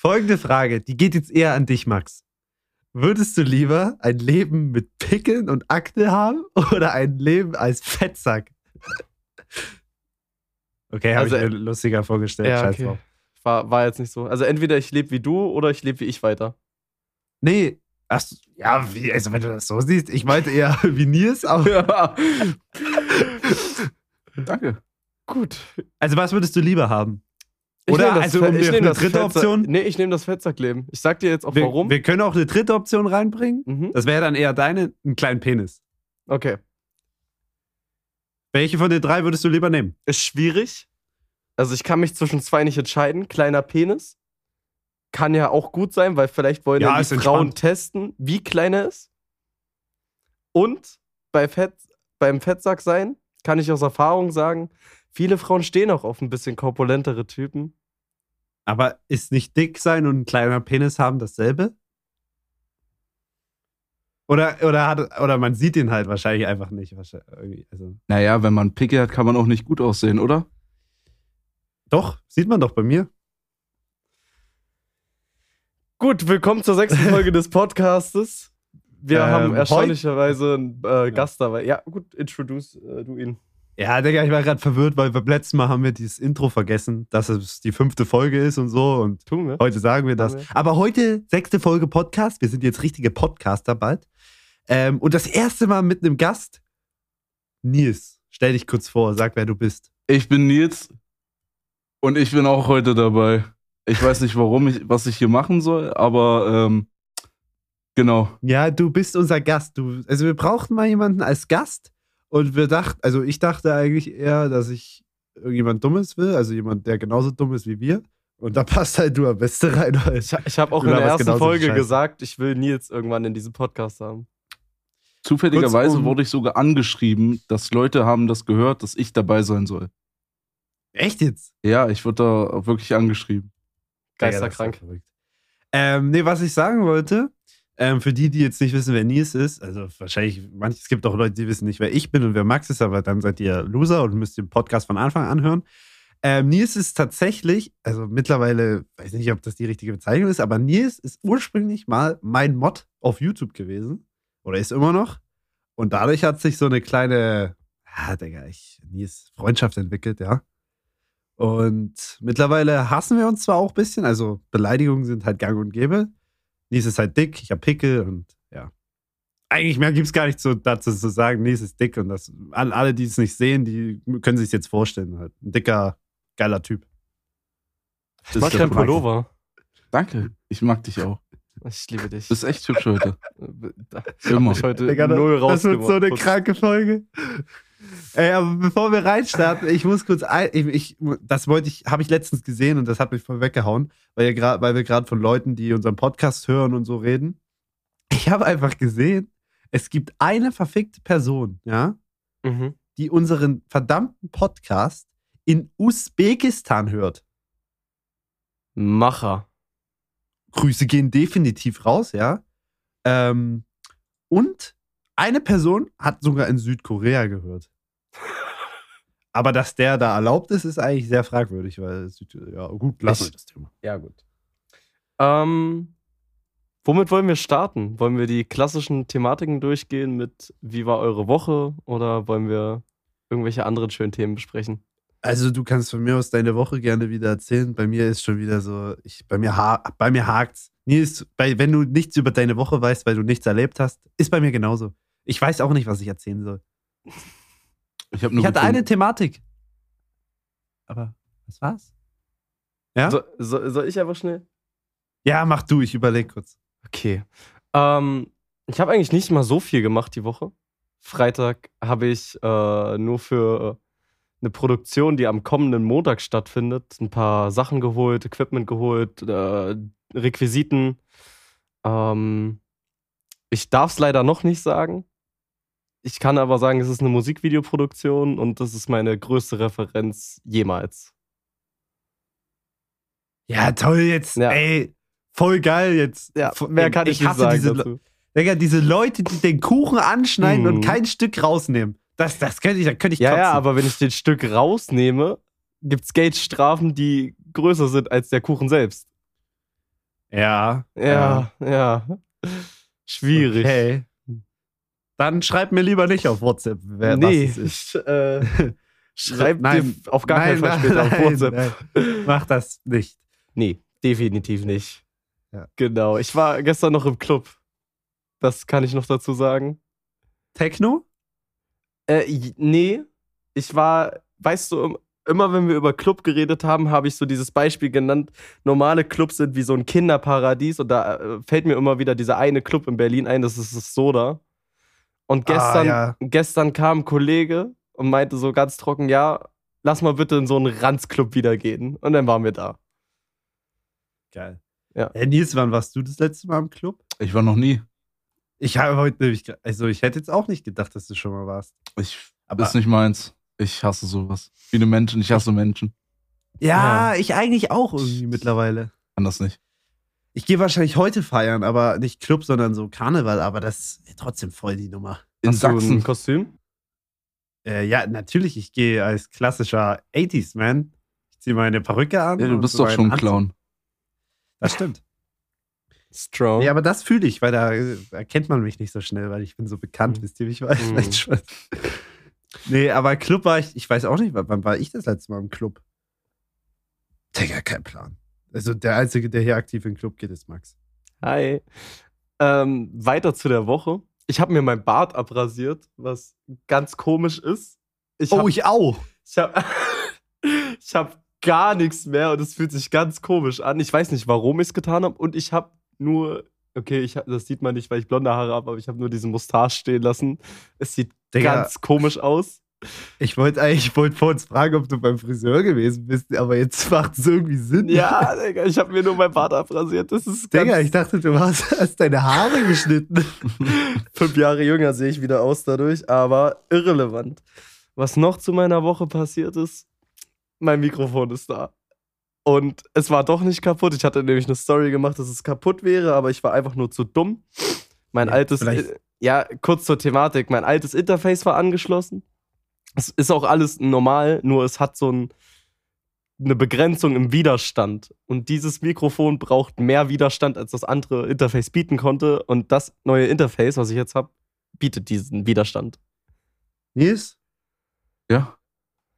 Folgende Frage, die geht jetzt eher an dich, Max. Würdest du lieber ein Leben mit Pickeln und Akne haben oder ein Leben als Fettsack? Okay, habe Also, ich mir lustiger vorgestellt. Ja, Scheiß okay. drauf. War, war jetzt nicht so. Also entweder ich lebe wie du oder ich lebe wie ich weiter. Nee, ach, ja, wie, also wenn du das so siehst, ich meinte eher wie Nils, aber. Danke. Gut. Also was würdest du lieber haben? Ich Oder das also um ich eine dritte Option? Nee, ich nehme das Fettsack-Leben. Ich sag dir jetzt auch Wir, warum. wir können auch eine dritte Option reinbringen. mhm. Das wäre dann eher deine, einen kleinen Penis. Okay. Welche von den drei würdest du lieber nehmen? Ist schwierig. Also ich kann mich zwischen zwei nicht entscheiden. Kleiner Penis. Kann ja auch gut sein, weil vielleicht wollen Ja, ja, die Frauen entspannt. testen, wie klein er ist. Und bei Fett, beim Fettsack sein, kann ich aus Erfahrung sagen, viele Frauen stehen auch auf ein bisschen korpulentere Typen. Aber ist nicht dick sein und ein kleiner Penis haben dasselbe? Oder, oder, hat, oder man sieht ihn halt wahrscheinlich einfach nicht. Wahrscheinlich, also. Naja, wenn man Pickel hat, kann man auch nicht gut aussehen, oder? Doch, sieht man doch bei mir. Gut, willkommen zur sechsten Folge des Podcastes. Wir Ähm, haben erstaunlicherweise einen äh, Gast dabei. Ja, gut, introduce äh, du ihn. Ja, Digga, ich war gerade verwirrt, weil beim letzten Mal haben wir dieses Intro vergessen, dass es die fünfte Folge ist und so. Und Tun wir. heute sagen wir das. Aber heute sechste Folge Podcast. Wir sind jetzt richtige Podcaster bald. Ähm, und das erste Mal mit einem Gast. Nils, stell dich kurz vor, sag, wer du bist. Ich bin Nils und ich bin auch heute dabei. Ich weiß nicht, warum ich, was ich hier machen soll, aber ähm, genau. Ja, du bist unser Gast. Du, also wir brauchten mal jemanden als Gast und wir dachten, also ich dachte eigentlich eher, dass ich irgendjemand Dummes will, also jemand, der genauso dumm ist wie wir. Und da passt halt du am besten rein. Weil Ich, ich habe auch Du in der ersten Folge gesagt, ich will Nils irgendwann in diesem Podcast haben. Zufälligerweise Kurzum- wurde ich sogar angeschrieben, dass Leute haben das gehört, dass ich dabei sein soll. Echt jetzt? Ja, ich wurde da wirklich angeschrieben. Geisterkrank. Ja. Ähm, nee, was ich sagen wollte, ähm, für die, die jetzt nicht wissen, wer Nils ist, also wahrscheinlich, manch, es gibt auch Leute, die wissen nicht, wer ich bin und wer Max ist, aber dann seid ihr Loser und müsst den Podcast von Anfang an hören. Ähm, Nils ist tatsächlich, also mittlerweile, weiß nicht, ob das die richtige Bezeichnung ist, aber Nils ist ursprünglich mal mein Mod auf YouTube gewesen. Oder ist immer noch. Und dadurch hat sich so eine kleine, ja, Digga, ich, Nils, Freundschaft entwickelt, ja. Und mittlerweile hassen wir uns zwar auch ein bisschen, also Beleidigungen sind halt gang und gäbe. Nies ist halt dick, ich hab Pickel und ja. Eigentlich mehr gibt's gar nicht so dazu zu sagen, Nies ist dick und das, all- alle, die es nicht sehen, die können sich jetzt vorstellen. Halt. Ein dicker, geiler Typ. Ich mag Max. Pullover. Danke, ich mag dich auch. Ich liebe dich. Du bist echt hübsch heute. Immer. ich heute Digga, null das wird so eine kranke Folge. Ey, aber bevor wir reinstarten, ich muss kurz ein, ich, ich, das wollte ich, habe ich letztens gesehen und das hat mich voll weggehauen, weil, ihr grad, weil wir gerade von Leuten, die unseren Podcast hören und so reden. Ich habe einfach gesehen, es gibt eine verfickte Person, ja, Mhm. die unseren verdammten Podcast in Usbekistan hört. Macher. Grüße gehen definitiv raus, ja. Ähm, und eine Person hat sogar in Südkorea gehört. Aber dass der da erlaubt ist, ist eigentlich sehr fragwürdig, weil Süd ja gut, lassen wir Ich- das Thema. Ja, gut. Ähm, womit wollen wir starten? Wollen wir die klassischen Thematiken durchgehen mit Wie war eure Woche oder wollen wir irgendwelche anderen schönen Themen besprechen? Also du kannst von mir aus deine Woche gerne wieder erzählen. Bei mir ist schon wieder so, ich, bei mir ha bei mir hakt's. Nils, bei, wenn du nichts über deine Woche weißt, weil du nichts erlebt hast, ist bei mir genauso. Ich weiß auch nicht, was ich erzählen soll. Ich, Ich hatte eine Thematik. Aber was war's? Ja? So, so, soll ich einfach schnell? Ja, mach du, ich überleg kurz. Okay. Ähm, ich habe eigentlich nicht mal so viel gemacht die Woche. Freitag habe ich äh, nur für eine Produktion, die am kommenden Montag stattfindet, ein paar Sachen geholt, Equipment geholt, äh, Requisiten. Ähm, ich darf es leider noch nicht sagen. Ich kann aber sagen, es ist eine Musikvideoproduktion und das ist meine größte Referenz jemals. Ja, toll jetzt. Ja. Ey, voll geil jetzt. Ja, mehr kann ich, nicht hasse sagen diese, dazu. Digga, diese Leute, die den Kuchen anschneiden Mhm. und kein Stück rausnehmen. Das, das könnte ich, da könnte ich Ja, ja, aber wenn ich den Stück rausnehme, gibt es Geldstrafen, die größer sind als der Kuchen selbst. Ja. Ja, ja. Schwierig. Okay. Dann schreib mir lieber nicht auf WhatsApp, wer nee, was ist. ich, äh, schreib Nein, dir auf gar keinen nein, Fall später auf nein, WhatsApp. nein. Mach das nicht. Nee, definitiv nicht. Ja. Genau. Ich war gestern noch im Club. Das kann ich noch dazu sagen. Techno? Äh, nee, ich war, weißt du, im- immer wenn wir über Club geredet haben, habe ich so dieses Beispiel genannt. Normale Clubs sind wie so ein Kinderparadies und da äh, fällt mir immer wieder dieser eine Club in Berlin ein, das ist das Soda. Und gestern, Ah, ja. gestern kam ein Kollege und meinte so ganz trocken, ja, lass mal bitte in so einen Ranzclub wieder gehen. Und dann waren wir da. Geil. Ja. Hey, Nils, wann warst du das letzte Mal im Club? Ich war noch nie. Ich habe heute nämlich, also ich hätte jetzt auch nicht gedacht, dass du schon mal warst. Ich, Aber- ist nicht meins. Ich hasse sowas. Viele Menschen, ich hasse Menschen. Ja, ich eigentlich auch irgendwie mittlerweile. Kann das nicht. Ich gehe wahrscheinlich heute feiern, aber nicht Club, sondern so Karneval, aber das ist trotzdem voll die Nummer. In Hast du ein Sachsen. Kostüm? Äh, ja, natürlich, ich gehe als klassischer 80s-Man. Ich ziehe meine Perücke an. Ja, du bist so doch schon ein Clown. Anzug. Das stimmt. Strong. Ja, aber das fühle ich, weil da äh, erkennt man mich nicht so schnell, weil ich bin so bekannt, Mhm. wisst ihr, wie ich weiß? Mhm. Nee, aber Club war ich, ich weiß auch nicht, wann war ich das letzte Mal im Club? Digga, kein Plan. Also der Einzige, der hier aktiv in den Club geht, ist Max. Hi. Ähm, weiter zu der Woche. Ich habe mir mein Bart abrasiert, was ganz komisch ist. Ich hab, Oh, ich auch. ich habe ich hab gar nichts mehr und es fühlt sich ganz komisch an. Ich weiß nicht, warum ich es getan habe und ich habe nur, okay, ich, hab- das sieht man nicht, weil ich blonde Haare habe, aber ich habe nur diesen Mustache stehen lassen. Es sieht Digga. ganz komisch aus. Ich wollte eigentlich, ich wollte vor uns fragen, ob du beim Friseur gewesen bist, aber jetzt macht es irgendwie Sinn. Ja, Digga, ich habe mir nur mein Bart abrasiert. Das ist Digga, ich dachte, du hast, hast deine Haare geschnitten. fünf Jahre jünger sehe ich wieder aus dadurch, aber irrelevant. Was noch zu meiner Woche passiert ist, mein Mikrofon ist da. Und es war doch nicht kaputt. Ich hatte nämlich eine Story gemacht, dass es kaputt wäre, aber ich war einfach nur zu dumm. Mein Ja, altes, vielleicht- äh, ja, kurz zur Thematik. Mein altes Interface war angeschlossen. Es ist auch alles normal, nur es hat so ein, eine Begrenzung im Widerstand. Und dieses Mikrofon braucht mehr Widerstand, als das andere Interface bieten konnte. Und das neue Interface, was ich jetzt habe, bietet diesen Widerstand. Nils? Ja.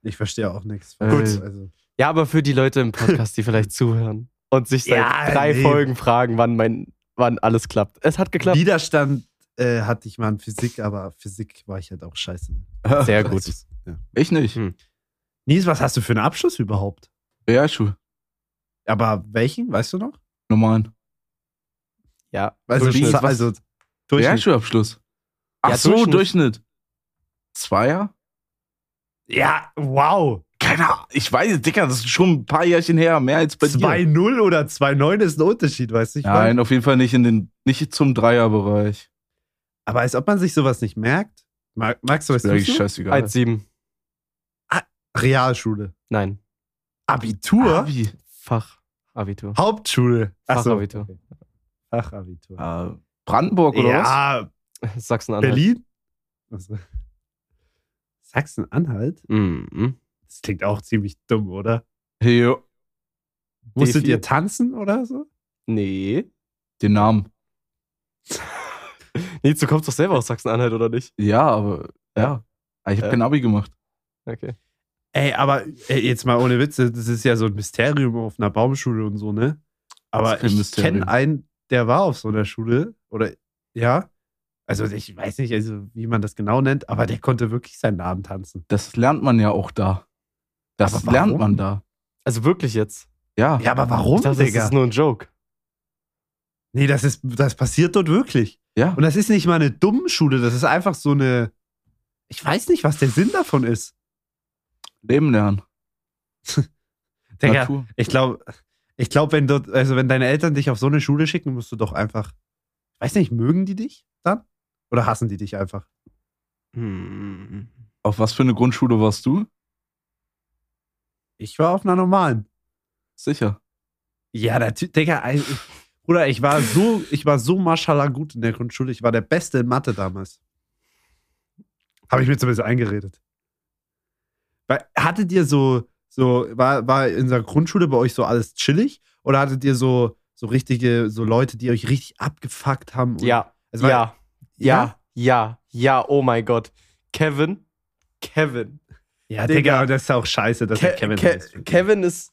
Ich verstehe auch nichts. Äh, Gut. Also, Ja, aber für die Leute im Podcast, die vielleicht zuhören und sich seit Ja, drei nee. Folgen fragen, wann mein, wann alles klappt. Es hat geklappt. Widerstand äh, hatte ich mal in Physik, aber Physik war ich halt auch scheiße. Sehr gut. Ja. Ich nicht. Hm. Nils, was hast du für einen Abschluss überhaupt? Realschule. Aber welchen, weißt du noch? Normalen. Ja, Also, Durchschnitt. also Durchschnitt. Realschulabschluss. Ach Ja, so, Durchschnitt. Durchschnitt. Zweier? Ja, wow. Keine Ahnung. Ich weiß, Dicker, das ist schon ein paar Jährchen her. Mehr als bei dir. 2-0 oder 2-9 ist ein Unterschied, weißt du? Nein, meine? auf jeden Fall nicht in den, nicht zum Dreierbereich. Aber als ob man sich sowas nicht merkt. Mag, magst du was Ist mir eigentlich tust du? scheißegal. 1,7. Realschule. Nein. Abitur? Abi. Fachabitur. Hauptschule. Achso. Fachabitur. Fachabitur. Äh, Brandenburg oder was? ja, Sachsen-Anhalt. Berlin? Sachsen-Anhalt? Mhm. Das klingt auch ziemlich dumm, oder? Jo. Musstet D4? ihr tanzen oder so? Nee. Den Namen. Nee, du kommst doch selber aus Sachsen-Anhalt, oder nicht? Ja, aber ja. Ich habe Ja. kein Abi gemacht. Okay. Ey, aber ey, jetzt mal ohne Witze, das ist ja so ein Mysterium auf einer Baumschule und so, ne? Aber ich kenne einen, der war auf so einer Schule. Oder ja. Also ich weiß nicht, also, wie man das genau nennt, aber der konnte wirklich seinen Namen tanzen. Das lernt man ja auch da. Das lernt man da. Also wirklich jetzt. Ja. Ja, aber warum, ich dachte, das Digga? ist nur ein Joke. Nee, das ist, das passiert dort wirklich. Ja. Und das ist nicht mal eine dumme Schule, das ist einfach so eine. Ich weiß nicht, was der Sinn davon ist. Leben lernen. Digga, ich glaube, ich glaube, wenn dort, also wenn deine Eltern dich auf so eine Schule schicken, musst du doch einfach. Weiß nicht, mögen die dich dann? Oder hassen die dich einfach? Hm. Auf was für eine Grundschule warst du? Ich war auf einer normalen. Sicher. Ja, natürlich, Digga, Bruder, ich war so, ich war so maschallah gut in der Grundschule. Ich war der Beste in Mathe damals. Habe ich mir zumindest eingeredet. Hattet ihr so, so, war, war in der Grundschule bei euch so alles chillig? Oder hattet ihr so, So richtige, so Leute, die euch richtig abgefuckt haben. Ja, weil- ja, ja, ja, ja, oh mein Gott. Kevin, Kevin. Ja, Digga. Digga, das ist auch scheiße, dass er Ke Kevin Ke heißt. Kevin ist,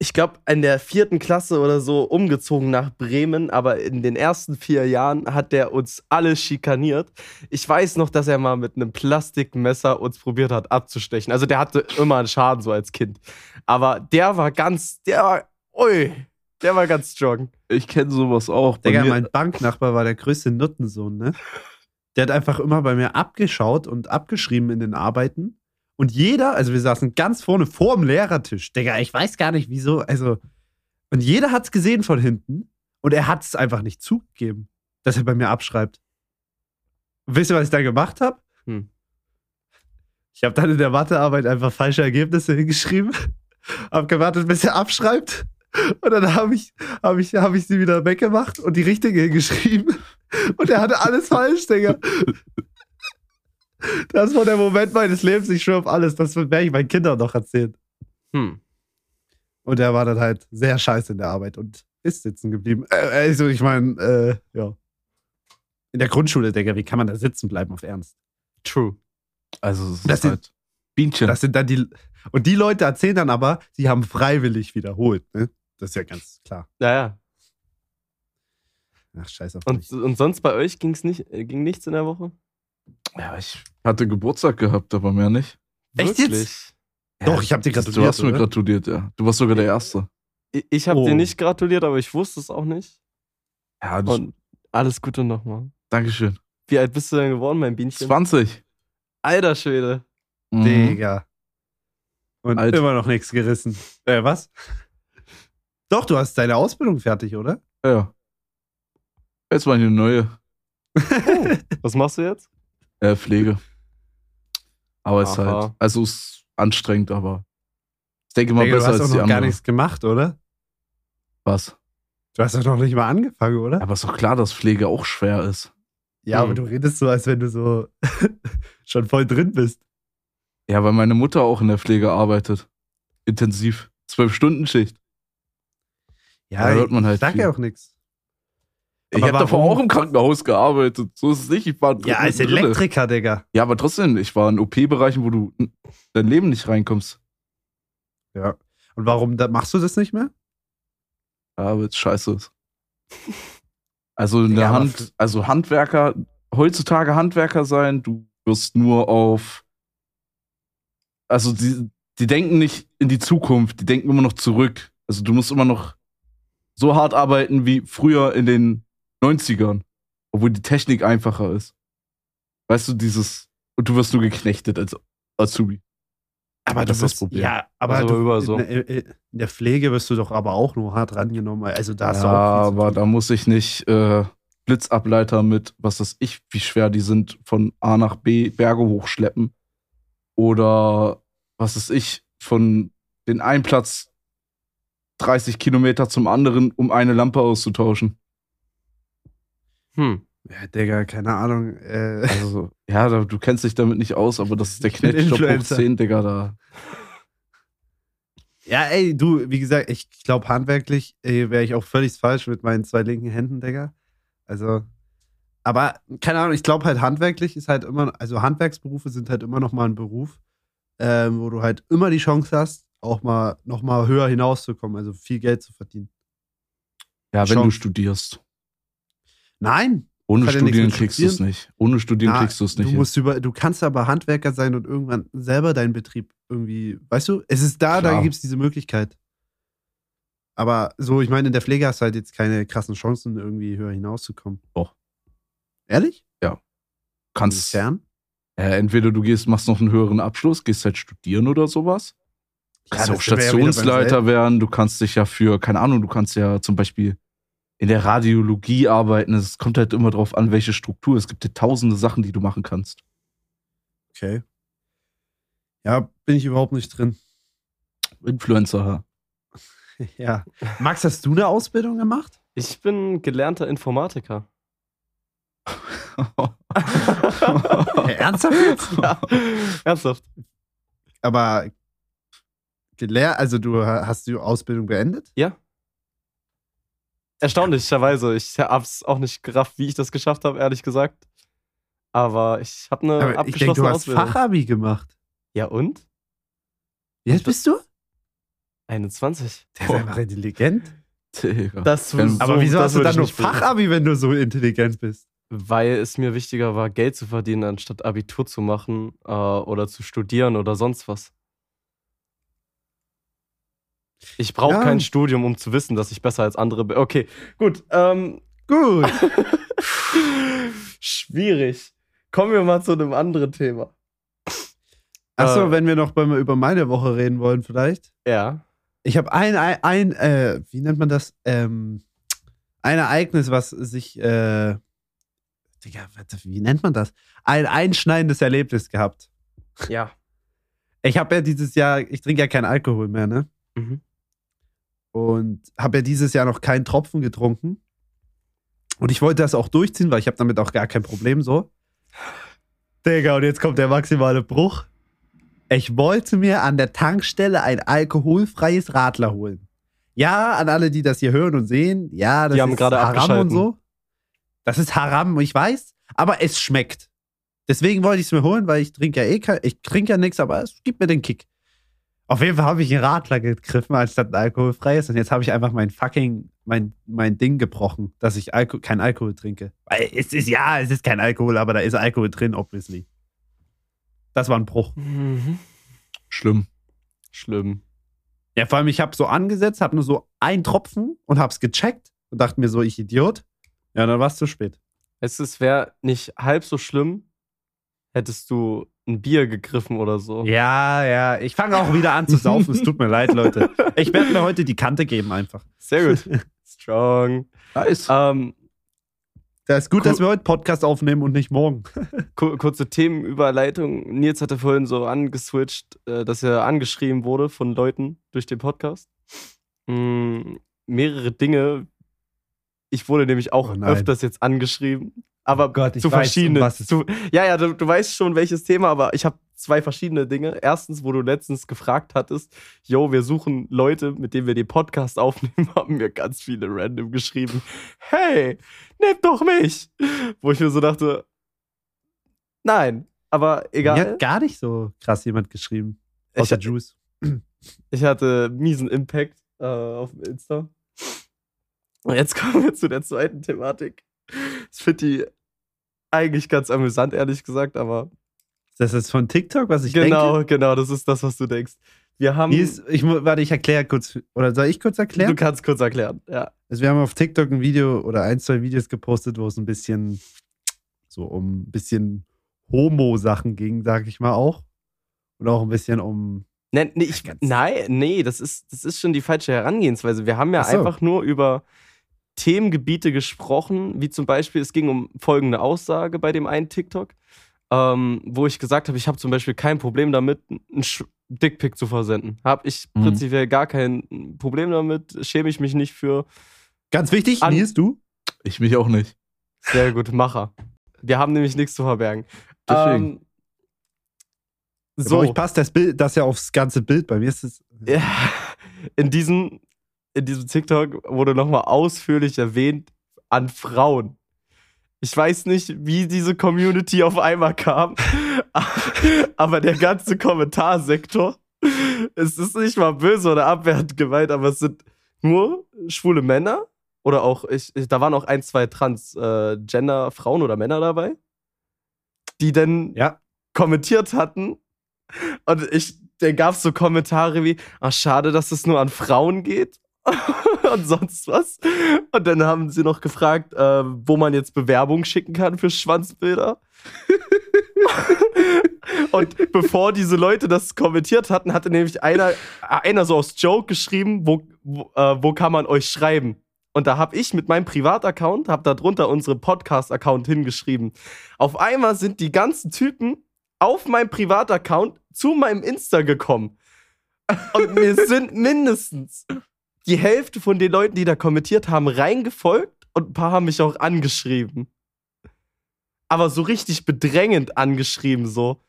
ich glaube, in der vierten Klasse oder so umgezogen nach Bremen, aber in den ersten vier Jahren hat der uns alle schikaniert. Ich weiß noch, dass er mal mit einem Plastikmesser uns probiert hat abzustechen. Also der hatte immer einen Schaden so als Kind. Aber der war ganz, der war, ui, der war ganz strong. Ich kenne sowas auch. Bei Digga, mir- mein Banknachbar war der größte Nuttensohn, ne? Der hat einfach immer bei mir abgeschaut und abgeschrieben in den Arbeiten. Und jeder, also wir saßen ganz vorne vor dem Lehrertisch. Digga, ich weiß gar nicht wieso. Also, und jeder hat's gesehen von hinten. Und er hat's einfach nicht zugegeben, dass er bei mir abschreibt. Und wisst ihr, was ich da gemacht habe? Hm. Ich habe dann in der Mathearbeit einfach falsche Ergebnisse hingeschrieben. Hab gewartet, bis er abschreibt. Und dann habe ich, hab ich, hab ich sie wieder weggemacht und die richtige hingeschrieben. Und er hatte alles falsch, Digga. Das war der Moment meines Lebens. Ich schwöre auf alles. Das werde ich meinen Kindern noch erzählen. Hm. Und er war dann halt sehr scheiße in der Arbeit und ist sitzen geblieben. Äh, also, ich meine, äh, ja. In der Grundschule, Digga, wie kann man da sitzen bleiben auf Ernst? True. also, es Das ist sind- halt Bienchen. Das sind dann die. Und die Leute erzählen dann aber, sie haben freiwillig wiederholt, ne? Das ist ja ganz klar. Ja, ja. Ach, scheiß auf Und, mich. und sonst bei euch ging's nicht, äh, ging nichts in der Woche? Ja, ich hatte Geburtstag gehabt, aber mehr nicht. Echt jetzt? Wirklich? Doch, ich hab dir Du gratuliert, hast mir oder? gratuliert, ja. Du warst sogar der Erste. Ich, ich habe Oh. dir nicht gratuliert, aber ich wusste es auch nicht. Ja, das, Und alles Gute nochmal. Dankeschön. Wie alt bist du denn geworden, mein Bienchen? 20. Alter Schwede. Mhm. Digga. Und Alt. immer noch nichts gerissen. Äh, was? Doch, du hast deine Ausbildung fertig, oder? Ja. Jetzt mal eine neue Was machst du jetzt? Äh, Pflege. Aber es ist halt, also es ist anstrengend, aber ich denke mal du besser hast als doch die noch gar anderen. nichts gemacht, oder? Was? Du hast doch noch nicht mal angefangen, oder? Aber ist doch klar, dass Pflege auch schwer ist. Ja, aber Hm. du redest so, als wenn du so schon voll drin bist. Ja, weil meine Mutter auch in der Pflege arbeitet. Intensiv. Zwölf Stunden Schicht. Da hört man halt ich sag viel. ja auch nichts. Ich Aber habe davor auch im Krankenhaus gearbeitet. So ist es nicht. Ich war Ja, als. Elektriker, Digga. Ja, aber trotzdem, ich war in OP-Bereichen, wo du in dein Leben nicht reinkommst. Ja. Und warum da, machst du das nicht mehr? Ja, weil es scheiße ist. Also in Ja, der Hand, also Handwerker, heutzutage Handwerker sein, du wirst nur auf, also die, die denken nicht in die Zukunft, die denken immer noch zurück. Also du musst immer noch so hart arbeiten wie früher in den 90ern, obwohl die Technik einfacher ist. Weißt du, dieses, und du wirst nur geknechtet als Azubi. Aber das du ist das Problem. Ja, aber Das ist du, überall so. in, der- in der Pflege wirst du doch aber auch nur hart rangenommen. Also da ja, aber da muss ich nicht äh, Blitzableiter mit, was weiß ich, wie schwer die sind, von A nach B Berge hochschleppen. Oder was weiß ich, von den einen Platz 30 Kilometer zum anderen, um eine Lampe auszutauschen. Hm. Ja, Digga, keine Ahnung. Äh, Also, ja, du kennst dich damit nicht aus, aber das ist der Knetjob hoch Influencer. 10, Digga, da. ja, ey, du, wie gesagt, ich glaube, handwerklich wäre ich auch völlig falsch mit meinen zwei linken Händen, Digga. Also, aber keine Ahnung, ich glaube halt, handwerklich ist halt immer, also Handwerksberufe sind halt immer noch mal ein Beruf, ähm, wo du halt immer die Chance hast, auch mal noch mal höher hinauszukommen, also viel Geld zu verdienen. Ja, wenn du studierst. Nein, Ohne ja mit kriegst du es nicht. Ohne Studieren Na, kriegst du es nicht. Du, hin. musst über, du kannst aber Handwerker sein und irgendwann selber deinen Betrieb irgendwie, weißt du, es ist da, da Klar. gibt es diese Möglichkeit. Aber so, ich meine, in der Pflege hast du halt jetzt keine krassen Chancen, irgendwie höher hinauszukommen. Doch. Ehrlich? kannst, Inwiefern? Äh, entweder du gehst, machst noch einen höheren Abschluss, gehst halt studieren oder sowas. Du kannst ja, auch ja Stationsleiter selben. werden, du kannst dich ja für, keine Ahnung, du kannst ja zum Beispiel in der Radiologie arbeiten. Es kommt halt immer drauf an, welche Struktur. Es gibt ja tausende Sachen, die du machen kannst. Okay. Ja, bin ich überhaupt nicht drin. Influencer. ja. Max, hast du eine Ausbildung gemacht? Ich bin gelernter Informatiker. Hey, ernsthaft jetzt? ja, ernsthaft. Aber gelehrt, also du hast die Ausbildung beendet? Ja. Erstaunlicherweise. Ich hab's auch nicht gerafft, wie ich das geschafft habe, ehrlich gesagt. Aber ich habe eine Aber ich denke, abgeschlossene du hast Ausbildung. Fachabi gemacht. Ja und? Wie alt bist du? 21. Der ist einfach intelligent. Digga. Das so- Aber wieso das hast du dann ich nur. Fachabi, wenn du so intelligent bist? Weil es mir wichtiger war, Geld zu verdienen, anstatt Abitur zu machen äh, oder zu studieren oder sonst was. Ich brauche Ja. kein Studium, um zu wissen, dass ich besser als andere bin. Okay, gut. Ähm, Gut. schwierig. Kommen wir mal zu einem anderen Thema. Achso, Äh. wenn wir noch mal über meine Woche reden wollen, vielleicht. Ja. Ich habe ein, ein, ein äh, wie nennt man das? Ähm, ein Ereignis, was sich, äh, Digga, wie nennt man das? Ein einschneidendes Erlebnis gehabt. Ja. Ich habe ja dieses Jahr, ich trinke ja keinen Alkohol mehr, ne? Mhm. Und habe ja dieses Jahr noch keinen Tropfen getrunken. Und ich wollte das auch durchziehen, weil ich habe damit auch gar kein Problem so. Digga, und jetzt kommt der maximale Bruch. Ich wollte mir an der Tankstelle ein alkoholfreies Radler holen. Ja, an alle, die das hier hören und sehen, ja, das Die haben ist gerade Haram und so. Das ist Haram, ich weiß, aber es schmeckt. Deswegen wollte ich es mir holen, weil ich trinke ja eh kein, ich trinke ja nichts, aber es gibt mir den Kick. Auf jeden Fall habe ich einen Radler gegriffen, anstatt ein alkoholfreies. Und jetzt habe ich einfach mein fucking, mein, mein Ding gebrochen, dass ich Alko kein Alkohol trinke. Weil es ist, ja, es ist kein Alkohol, aber da ist Alkohol drin, obviously. Das war ein Bruch. Mhm. Schlimm. Schlimm. Ja, vor allem, ich habe so angesetzt, habe nur so einen Tropfen und habe es gecheckt und dachte mir so, ich Idiot. Ja, dann war es zu spät. Es wäre nicht halb so schlimm, hättest du ein Bier gegriffen oder so. Ja, ja, ich fange auch wieder an zu saufen. es tut mir leid, Leute. Ich werde mir heute die Kante geben einfach. Sehr gut. Strong. Nice. Ähm, Da ist gut, dass wir heute Podcast aufnehmen und nicht morgen. Ku- kurze Themenüberleitung. Nils hatte vorhin so angeswitcht, äh, dass er angeschrieben wurde von Leuten durch den Podcast. Mm, mehrere Dinge. Ich wurde nämlich auch Oh öfters jetzt angeschrieben. Aber Oh Gott, ich zu weiß, um verschiedenen. was es- zu, ja, ja, du, du weißt schon, welches Thema, aber ich habe zwei verschiedene Dinge. Erstens, wo du letztens gefragt hattest, yo, wir suchen Leute, mit denen wir den Podcast aufnehmen, haben mir ganz viele random geschrieben. Hey, nehmt doch mich. Wo ich mir so dachte, nein, aber Mir egal. hat gar nicht so krass jemand geschrieben. Ich, Außer Juice. ich hatte miesen Impact äh, auf dem Insta. Und jetzt kommen wir zu der zweiten Thematik. Ich finde die eigentlich ganz amüsant, ehrlich gesagt, aber Das ist von TikTok, was ich genau, denke. genau, das ist das, was du denkst. Wir haben. Ist, ich, warte, ich erkläre kurz. Oder soll ich kurz du erklären? kannst kurz erklären, ja. Also wir haben auf TikTok ein Video oder ein, zwei Videos gepostet, wo es ein bisschen so um ein bisschen Homo-Sachen ging, sag ich mal auch. Und auch ein bisschen um. Nee, nee, ich, nein, nee, das ist, das ist schon die falsche Herangehensweise. Wir haben ja so. einfach nur über Themengebiete gesprochen, wie zum Beispiel, es ging um folgende Aussage bei dem einen TikTok, ähm, wo ich gesagt habe, ich habe zum Beispiel kein Problem damit, einen Sch- Dickpick zu versenden. Habe ich Mhm. prinzipiell gar kein Problem damit, schäme ich mich nicht für. Ganz wichtig, An- Nils, du? Ich mich auch nicht. Sehr gut, Macher. Wir haben nämlich nichts zu verbergen. Deswegen. Ähm, So. euch passt das Bild, das ja aufs ganze Bild. Bei mir ist es. Ja, in diesem, in diesem TikTok wurde nochmal ausführlich erwähnt an Frauen. Ich weiß nicht, wie diese Community auf einmal kam, aber der ganze Kommentarsektor, es ist nicht mal böse oder abwertend gemeint, aber es sind nur schwule Männer oder auch, ich, ich, da waren auch ein, zwei Transgender-Frauen oder Männer dabei, die dann Ja. kommentiert hatten. Und ich, dann gab es so Kommentare wie, ach schade, dass es nur an Frauen geht. und sonst was. Und dann haben sie noch gefragt, äh, wo man jetzt Bewerbung schicken kann für Schwanzbilder. und bevor diese Leute das kommentiert hatten, hatte nämlich einer, einer so aus Joke geschrieben, wo, wo, äh, wo kann man euch schreiben? Und da habe ich mit meinem Privataccount, habe da drunter unseren Podcast-Account hingeschrieben. Auf einmal sind die ganzen Typen auf meinem Privataccount zu meinem Insta gekommen. Und mir sind mindestens die Hälfte von den Leuten, die da kommentiert haben, reingefolgt und ein paar haben mich auch angeschrieben. Aber so richtig bedrängend angeschrieben, so.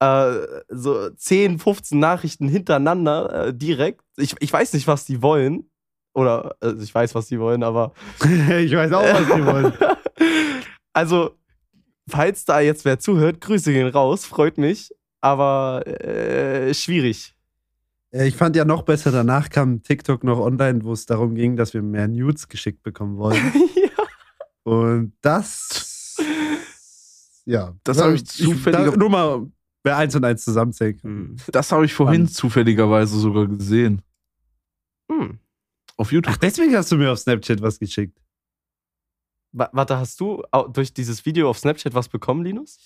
Äh, so 10, 15 Nachrichten hintereinander äh, direkt. Ich, ich weiß nicht, was die wollen. Oder also ich weiß, was sie wollen, aber. ich weiß auch, was die wollen. also, falls da jetzt wer zuhört, Grüße gehen raus, freut mich. Aber äh, schwierig. Äh, Ich fand ja noch besser, danach kam TikTok noch online, wo es darum ging, dass wir mehr Nudes geschickt bekommen wollen. ja. Und das. Ja. Das habe ich da, zufälliger- Nur mal, wer eins und eins zusammenzählen kann. Hm. Das habe ich vorhin Spannend. zufälligerweise sogar gesehen. Hm. Auf YouTube. Ach, deswegen hast du mir auf Snapchat was geschickt. Wa- Warte, hast du durch dieses Video auf Snapchat was bekommen, Linus?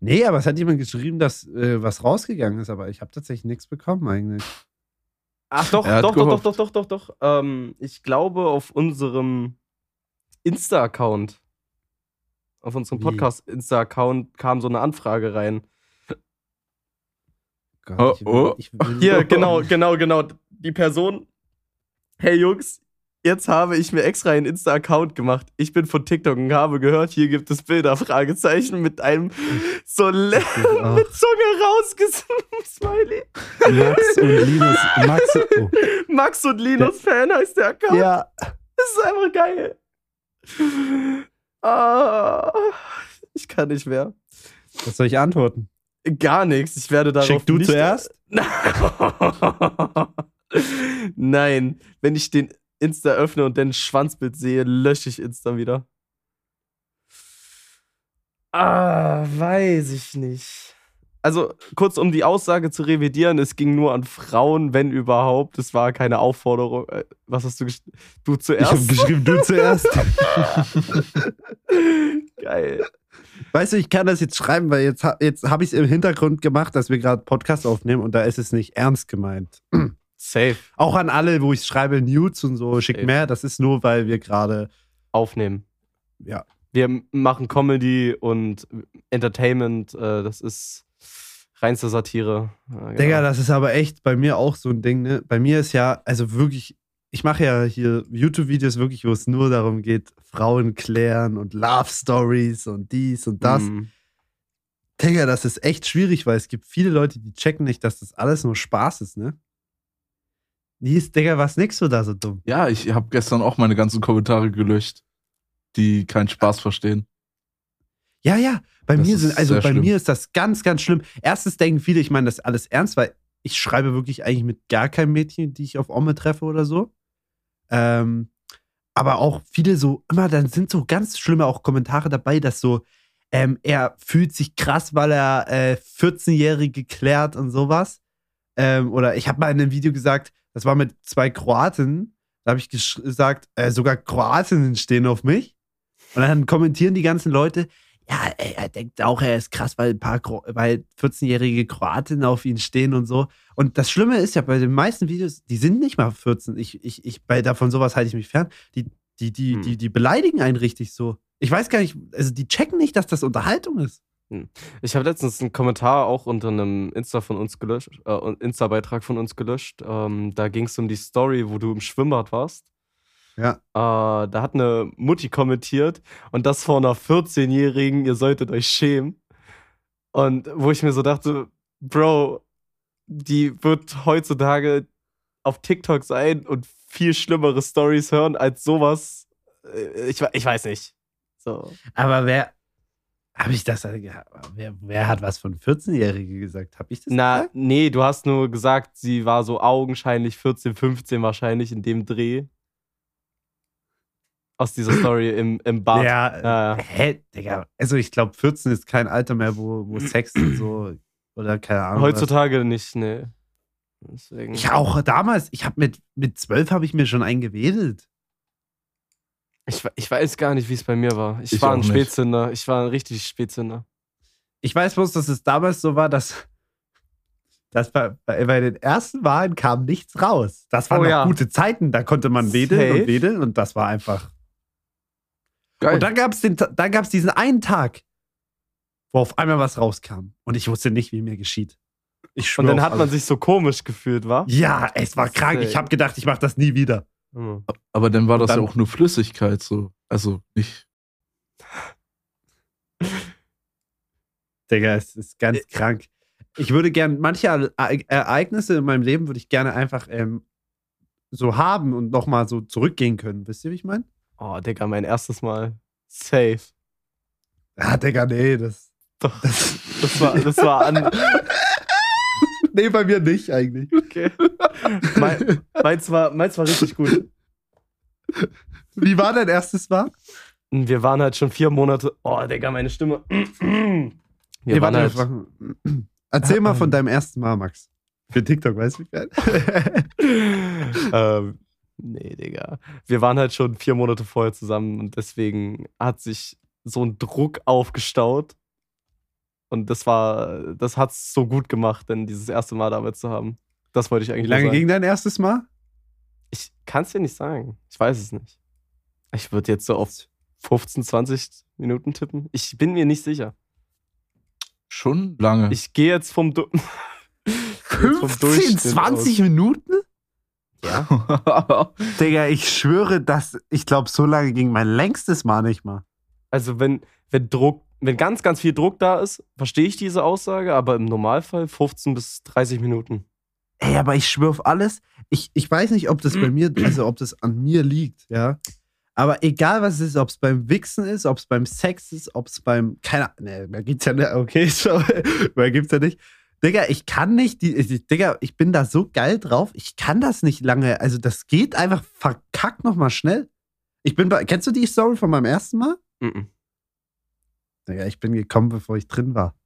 Nee, aber es hat jemand geschrieben, dass äh, was rausgegangen ist, aber ich habe tatsächlich nichts bekommen eigentlich. Ach doch, doch, doch, doch, doch, doch, doch, doch. Ähm, ich glaube, auf unserem Insta-Account, auf unserem? Podcast-Insta-Account kam so eine Anfrage rein. Gott, Oh, ich will- oh. ich will- Hier, genau, genau, genau. Die Person, hey Jungs, jetzt habe ich mir extra einen Insta-Account gemacht. Ich bin von TikTok und habe gehört, hier gibt es Bilder, Fragezeichen, mit einem so mit Zunge rausgezogen, Smiley. Max und Linus. Max, oh. Max und Linus Fan heißt der Account. Ja, Das ist einfach geil. Ah, ich kann nicht mehr. was soll ich antworten? Gar nichts. Ich werde darauf Schick du zuerst? Nein, wenn ich den Insta öffne und dann Schwanzbild sehe, lösche ich Insta wieder. Ah, weiß ich nicht. Also, kurz um die Aussage zu revidieren, es ging nur an Frauen, wenn überhaupt. Es war keine Aufforderung. Äh, Was hast du gesch- Du Ich habe zuerst? geschrieben, du zuerst. Geil. Weißt du, ich kann das jetzt schreiben, weil jetzt, jetzt habe ich es im Hintergrund gemacht, dass wir gerade Podcast aufnehmen und da ist es nicht ernst gemeint. Safe. Auch an alle, wo ich schreibe Nudes und so, schick Safe. mehr. Das ist nur, weil wir gerade, Aufnehmen. ja, Wir machen Comedy und Entertainment. Äh, das ist reinste Satire. Ja, genau. Digga, das ist aber echt bei mir auch so ein Ding, ne? Bei mir ist ja, also wirklich, ich mache ja hier YouTube-Videos wirklich, wo es nur darum geht, Frauen klären und Love Stories und dies und das. Mhm. Digga, das ist echt schwierig, weil es gibt viele Leute, die checken nicht, dass das alles nur Spaß ist, ne? Wie ist, Digga, was nix du da so dumm? Ja, ich habe gestern auch meine ganzen Kommentare gelöscht, die keinen Spaß verstehen. Ja, ja, bei Das mir ist sind, also bei schlimm. mir ist das ganz, ganz schlimm. Erstens denken viele, ich meine das alles ernst, weil ich schreibe wirklich eigentlich mit gar keinem Mädchen, die ich auf Omme treffe oder so. Ähm, aber auch viele so, immer, dann sind so ganz schlimme auch Kommentare dabei, dass so, ähm, er fühlt sich krass, weil er äh, 14-Jährige klärt und sowas. Ähm, oder ich habe mal in einem Video gesagt, das war mit zwei Kroaten, da habe ich gesagt, äh, sogar Kroatinnen stehen auf mich. Und dann kommentieren die ganzen Leute, ja, ey, er denkt auch, er ist krass, weil ein paar Kro weil 14-jährige Kroatinnen auf ihn stehen und so. Und das Schlimme ist ja, bei den meisten Videos, die sind nicht mal 14. Ich, ich, ich, bei davon sowas halte ich mich fern. Die, die, die, Hm. die, die beleidigen einen richtig so. Ich weiß gar nicht, also die checken nicht, dass das Unterhaltung ist. Ich habe letztens einen Kommentar auch unter einem Insta von uns gelöscht, äh, Insta-Beitrag von uns gelöscht. Ähm, da ging es um die Story, wo du im Schwimmbad warst. Ja. Äh, da hat eine Mutti kommentiert und das vor einer 14-Jährigen, ihr solltet euch schämen. Und wo ich mir so dachte, Bro, die wird heutzutage auf TikTok sein und viel schlimmere Stories hören als sowas. Äh, Ich, ich weiß nicht. So. Aber wer, habe ich das, wer, wer hat was von 14-Jährige gesagt? Habe ich das Na, gesagt? nee, du hast nur gesagt, sie war so augenscheinlich 14, 15 wahrscheinlich in dem Dreh. Aus dieser Story im, im Bad. Ja, Ja, ja. hä, Digga. Also ich glaube, 14 ist kein Alter mehr, wo, wo Sex und so, oder keine Ahnung. was. Heutzutage nicht, nee. Deswegen. Ich auch damals, ich habe mit, mit 12 habe ich mir schon eingewedelt. Ich, ich weiß gar nicht, wie es bei mir war. Ich, Ich war ein. Spätzünder. Ich war ein richtig Spätzünder. Ich weiß bloß, dass es damals so war, dass, dass bei, bei, den ersten Wahlen kam nichts raus. Das waren Oh noch ja. gute Zeiten, da konnte man wedeln Safe. und wedeln und das war einfach. Geil. Und dann gab es dann gab's diesen einen Tag, wo auf einmal was rauskam und ich wusste nicht, wie mir geschieht. Und dann hat man sich so komisch gefühlt, wa? Ja, es war krank. Ich habe gedacht, ich mache das nie wieder. Mhm. Aber dann war das dann- ja auch nur Flüssigkeit so. Also nicht. Digga, es ist ganz krank. Ich würde gern, manche Ere- Ereignisse in meinem Leben würde ich gerne einfach ähm, so haben und nochmal so zurückgehen können. Wisst ihr, wie ich meine? Oh, Digga, mein erstes Mal. Safe. Ja, Digga, nee, das. Doch. das Das war, das war an. nee, bei mir nicht eigentlich. Okay. Mein, meins, war, meins war richtig gut. Wie war dein erstes Mal? Und Wir waren halt schon vier Monate. Oh, Digga, meine Stimme. Wir Nee, waren halt, Erzähl mal von deinem ersten Mal, Max. Für TikTok, weißt du, wie ähm, nee, Digga. Wir waren halt schon vier Monate vorher zusammen und deswegen hat sich so ein Druck aufgestaut. Und das war, das hat's so gut gemacht, denn dieses erste Mal damit zu haben. Das wollte ich Wie eigentlich lange nur sagen. ging dein erstes Mal? Ich kann es dir nicht sagen. Ich weiß es nicht. Ich würde jetzt so auf 15, 20 Minuten tippen. Ich bin mir nicht sicher. Schon lange. Ich gehe jetzt vom, du jetzt vom 15, Durchschnitt 20 Minuten? Ja. Digga, ich schwöre, dass ich glaube, so lange ging mein längstes Mal nicht mal. Also wenn, wenn Druck, wenn ganz, ganz viel Druck da ist, verstehe ich diese Aussage, aber im Normalfall 15 bis 30 Minuten. Ey, aber ich schwöre auf alles. Ich, ich weiß nicht, ob das bei mir, also ob das an mir liegt, ja. Aber egal was es ist, ob es beim Wichsen ist, ob es beim Sex ist, ob es beim, keine Ahnung, ne, mehr gibt's ja nicht, okay, schau, mehr gibt's ja nicht. Digga, ich kann nicht, die, ich, Digga, ich bin da so geil drauf, ich kann das nicht lange, also das geht einfach verkackt nochmal schnell. Ich bin bei, kennst du die Story von meinem ersten Mal? Mhm. Digga, ich bin gekommen, bevor ich drin war.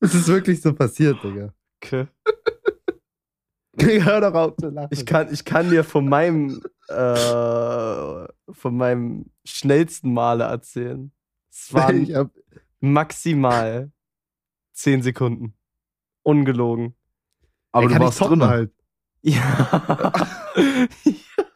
Es ist wirklich so passiert, Digga. Okay. Hör doch auf zu lachen. Ich kann, ich kann dir von meinem, äh, von meinem schnellsten Male erzählen. Es waren hab, maximal 10 Sekunden. Ungelogen. Aber Ey, du warst drin. Halt. Ja.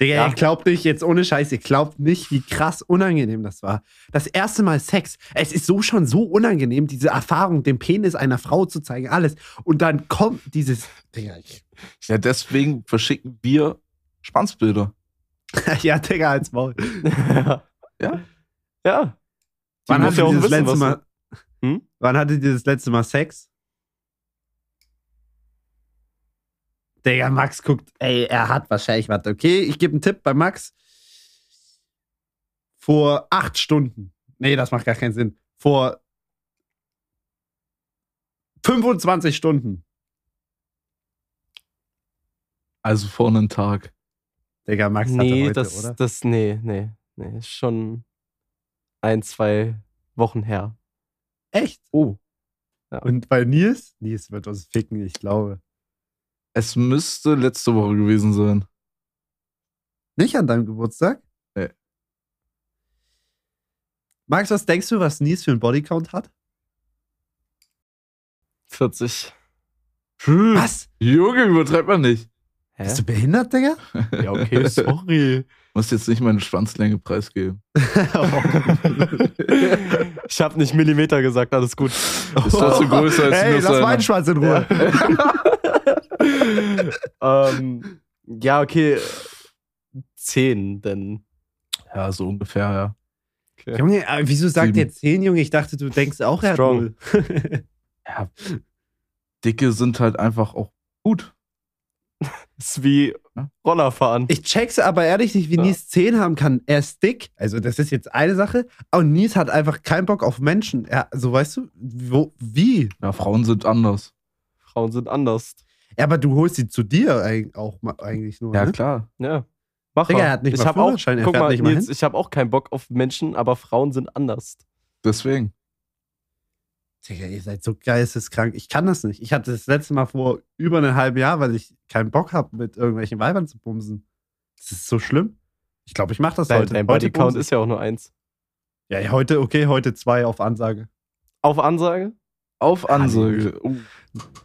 Digga, Ja. ihr glaubt nicht, jetzt ohne Scheiß, ihr glaubt nicht, wie krass unangenehm das war. Das erste Mal Sex. Es ist so schon so unangenehm, diese Erfahrung, den Penis einer Frau zu zeigen, alles. Und dann kommt dieses. Digga, ich, Ja, deswegen verschicken wir Schwanzbilder. ja, Digga, als Maul. ja. Ja. Die Wann hattet ja wissen, Mal? Hm? Wann hattet ihr das letzte Mal Sex? Digga, Max guckt, ey, er hat wahrscheinlich was. Okay, ich gebe einen Tipp bei Max. Vor acht Stunden. Nee, das macht gar keinen Sinn. Vor 25 Stunden. Also vor einem Tag. Digga, Max hatte Nee, heute, das, oder? das, nee, nee, nee. Ist schon ein, zwei Wochen her. Echt? Oh. Ja. Und bei Nils? Nils wird uns ficken, ich glaube. Es müsste letzte Woche gewesen sein. Nicht an deinem Geburtstag? Nee. Max, was denkst du, was Nils für einen Bodycount hat? 40. Was? Junge, übertreibt man nicht. Hä? Bist du behindert, Digga? Ja, okay, sorry. Muss jetzt nicht meine Schwanzlänge preisgeben. ich habe nicht Millimeter gesagt, alles gut. Ist trotzdem größer als Hey, lass meinen Schwanz in Ruhe. ähm, ja, okay. 10, denn. Ja, so ungefähr, ja. Okay. Junge, aber wieso sagt Sieben. ihr 10, Junge? Ich dachte, du denkst auch, er hat Strong. null. Ja. Dicke sind halt einfach auch gut. Ist wie. Roller fahren. Ich check's aber ehrlich nicht, wie Ja. Nies 10 haben kann. Er ist dick, also das ist jetzt eine Sache, aber Nies hat einfach keinen Bock auf Menschen. Er, so weißt du, wo, wie? Ja, Frauen sind anders. Frauen sind anders. Ja, aber du holst sie zu dir auch eigentlich nur. Ja, ne? klar. Ja. Mach Digga, mal. er hat nicht ich mal hab auch, er guck fährt mal, nicht mal Nils, hin. ich habe auch keinen Bock auf Menschen, aber Frauen sind anders. Deswegen. Digga, ihr seid so geisteskrank. Ich kann das nicht. Ich hatte das letzte Mal vor über einem halben Jahr, weil ich keinen Bock habe, mit irgendwelchen Weibern zu bumsen. Das ist so schlimm. Ich glaube, ich mache das Dein, heute. dein Bodycount ist ja auch nur eins. Ja, heute, okay, heute zwei auf Ansage. Auf Ansage? Auf Ansage. Oh,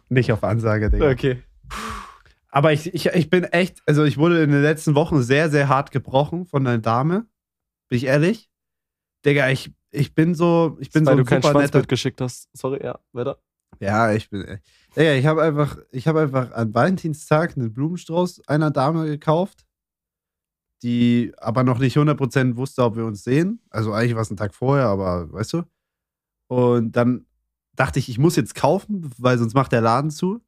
Nicht auf Ansage, Digga. Okay. Aber ich, ich, ich bin echt, also ich wurde in den letzten Wochen sehr, sehr hart gebrochen von einer Dame. Bin ich ehrlich? Digga, ich, ich bin so, ich bin Weil so du ein kein super netter. Schwanzbild geschickt hast. Sorry, ja, weiter. Ja, ich bin. Digga, ich habe einfach, ich habe einfach an Valentinstag einen Blumenstrauß einer Dame gekauft, die aber noch nicht 100% wusste, ob wir uns sehen. Also eigentlich war es ein Tag vorher, aber weißt du? Und dann dachte ich, ich muss jetzt kaufen, weil sonst macht der Laden zu.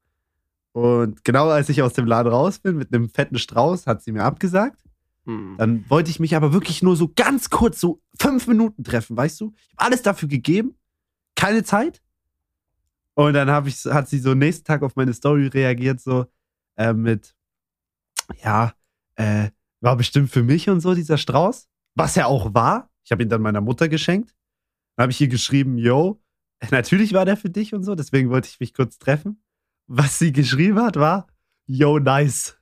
Und genau als ich aus dem Laden raus bin mit einem fetten Strauß, hat sie mir abgesagt. Hm. Dann wollte ich mich aber wirklich nur so ganz kurz, so fünf Minuten treffen, weißt du? Ich habe alles dafür gegeben, keine Zeit. Und dann hab ich, hat sie so nächsten Tag auf meine Story reagiert, so äh, mit, ja, äh, war bestimmt für mich und so, dieser Strauß. Was er auch war. Ich habe ihn dann meiner Mutter geschenkt. Dann habe ich ihr geschrieben, yo, natürlich war der für dich und so, deswegen wollte ich mich kurz treffen. Was sie geschrieben hat, war, yo, nice.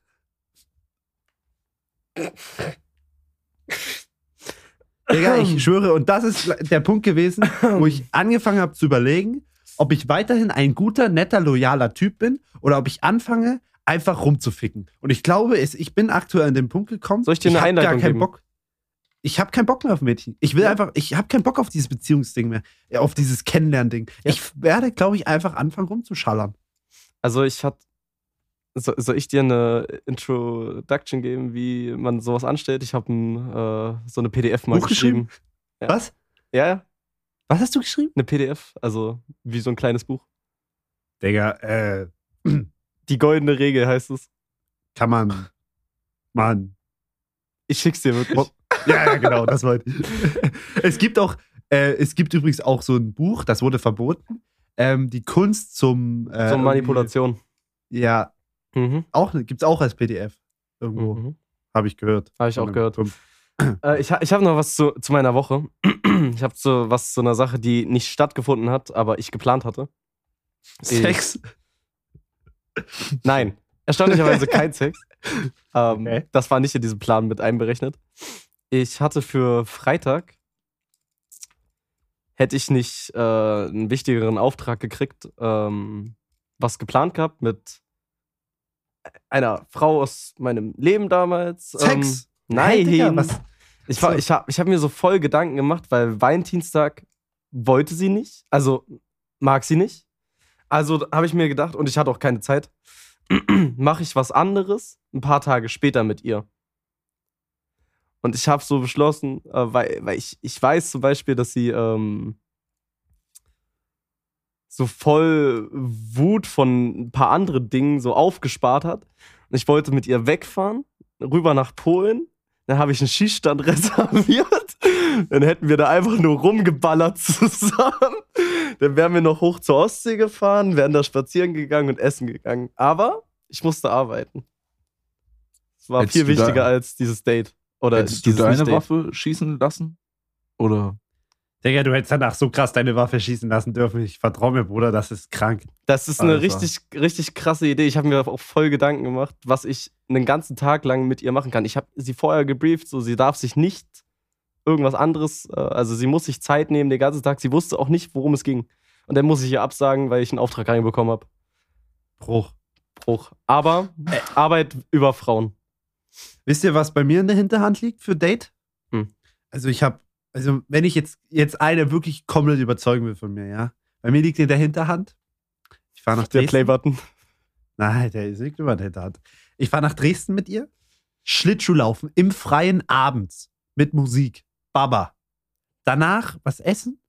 Digga, ich schwöre, und das ist der Punkt gewesen, wo ich angefangen habe zu überlegen, ob ich weiterhin ein guter, netter, loyaler Typ bin oder ob ich anfange, einfach rumzuficken. Und ich glaube, ich bin aktuell an den Punkt gekommen, Soll ich dir eine gar Einleitung keinen geben? Bock. Ich habe keinen Bock mehr auf Mädchen. Ich will Ja. einfach, ich habe keinen Bock auf dieses Beziehungsding mehr, ja, auf dieses Kennenlernding. Ja. Ich werde, glaube ich, einfach anfangen rumzuschallern. Also ich hatte. So, soll ich dir eine Introduction geben, wie man sowas anstellt? Ich habe äh, so eine PDF mal Buch geschrieben. Ja. Was? Ja, ja, Was hast du geschrieben? eine PDF, also wie so ein kleines Buch. Digga, äh, Die goldene Regel heißt es. kann man. Mann. Ich schick's dir wirklich. Ja, ja, genau, das wollte ich. Es gibt auch, äh, es gibt übrigens auch so ein Buch, das wurde verboten. Ähm, die Kunst zum. Äh, so Manipulation. Ja, Mhm. auch, gibt's auch als PDF. Irgendwo, Mhm. habe ich gehört. Habe ich auch gehört. Äh, ich ich habe noch was zu, zu meiner Woche. Ich habe so was zu einer Sache, die nicht stattgefunden hat, aber ich geplant hatte. Sex. Nein, erstaunlicherweise kein Sex. Ähm, Okay. Das war nicht in diesem Plan mit einberechnet. Ich hatte für Freitag, hätte ich nicht äh, einen wichtigeren Auftrag gekriegt, ähm, was geplant gehabt mit einer Frau aus meinem Leben damals. Ähm, Sex. nein, Hä, Digga, was? ich, war- ich habe ich hab mir so voll Gedanken gemacht, weil Valentinstag wollte sie nicht. Also mag sie nicht. Also habe ich mir gedacht, und ich hatte auch keine Zeit, mache ich was anderes ein paar Tage später mit ihr. Und ich habe so beschlossen, äh, weil, weil ich, ich weiß zum Beispiel, dass sie ähm, so voll Wut von ein paar anderen Dingen so aufgespart hat. Und ich wollte mit ihr wegfahren, rüber nach Polen. Dann habe ich einen Schießstand reserviert. Dann hätten wir da einfach nur rumgeballert zusammen. Dann wären wir noch hoch zur Ostsee gefahren, wären da spazieren gegangen und essen gegangen. Aber ich musste arbeiten. Es war Hättest viel wichtiger als dieses Date. Oder Hättest du deine. Waffe schießen lassen? Oder? Digga, du hättest danach so krass deine Waffe schießen lassen dürfen. Ich vertraue mir, Bruder, das ist krank. Das ist eine Alter. richtig, richtig krasse Idee. Ich habe mir auch voll Gedanken gemacht, was ich einen ganzen Tag lang mit ihr machen kann. Ich habe sie vorher gebrieft, so sie darf sich nicht irgendwas anderes, äh, also sie muss sich Zeit nehmen den ganzen Tag. Sie wusste auch nicht, worum es ging. Und dann muss ich ihr absagen, weil ich einen Auftrag reinbekommen habe. Bruch. Bruch. Aber äh, Arbeit über Frauen. Wisst ihr, was bei mir in der Hinterhand liegt für Date? Hm. Also ich habe, also wenn ich jetzt, jetzt eine wirklich komplett überzeugen will von mir, ja. Bei mir liegt in der Hinterhand. Ich fahre nach Der Dresden. Playbutton. Nein, der ist nicht über der Hinterhand. Ich fahre nach Dresden mit ihr. Schlittschuh laufen im Freien abends mit Musik. Baba. Danach was essen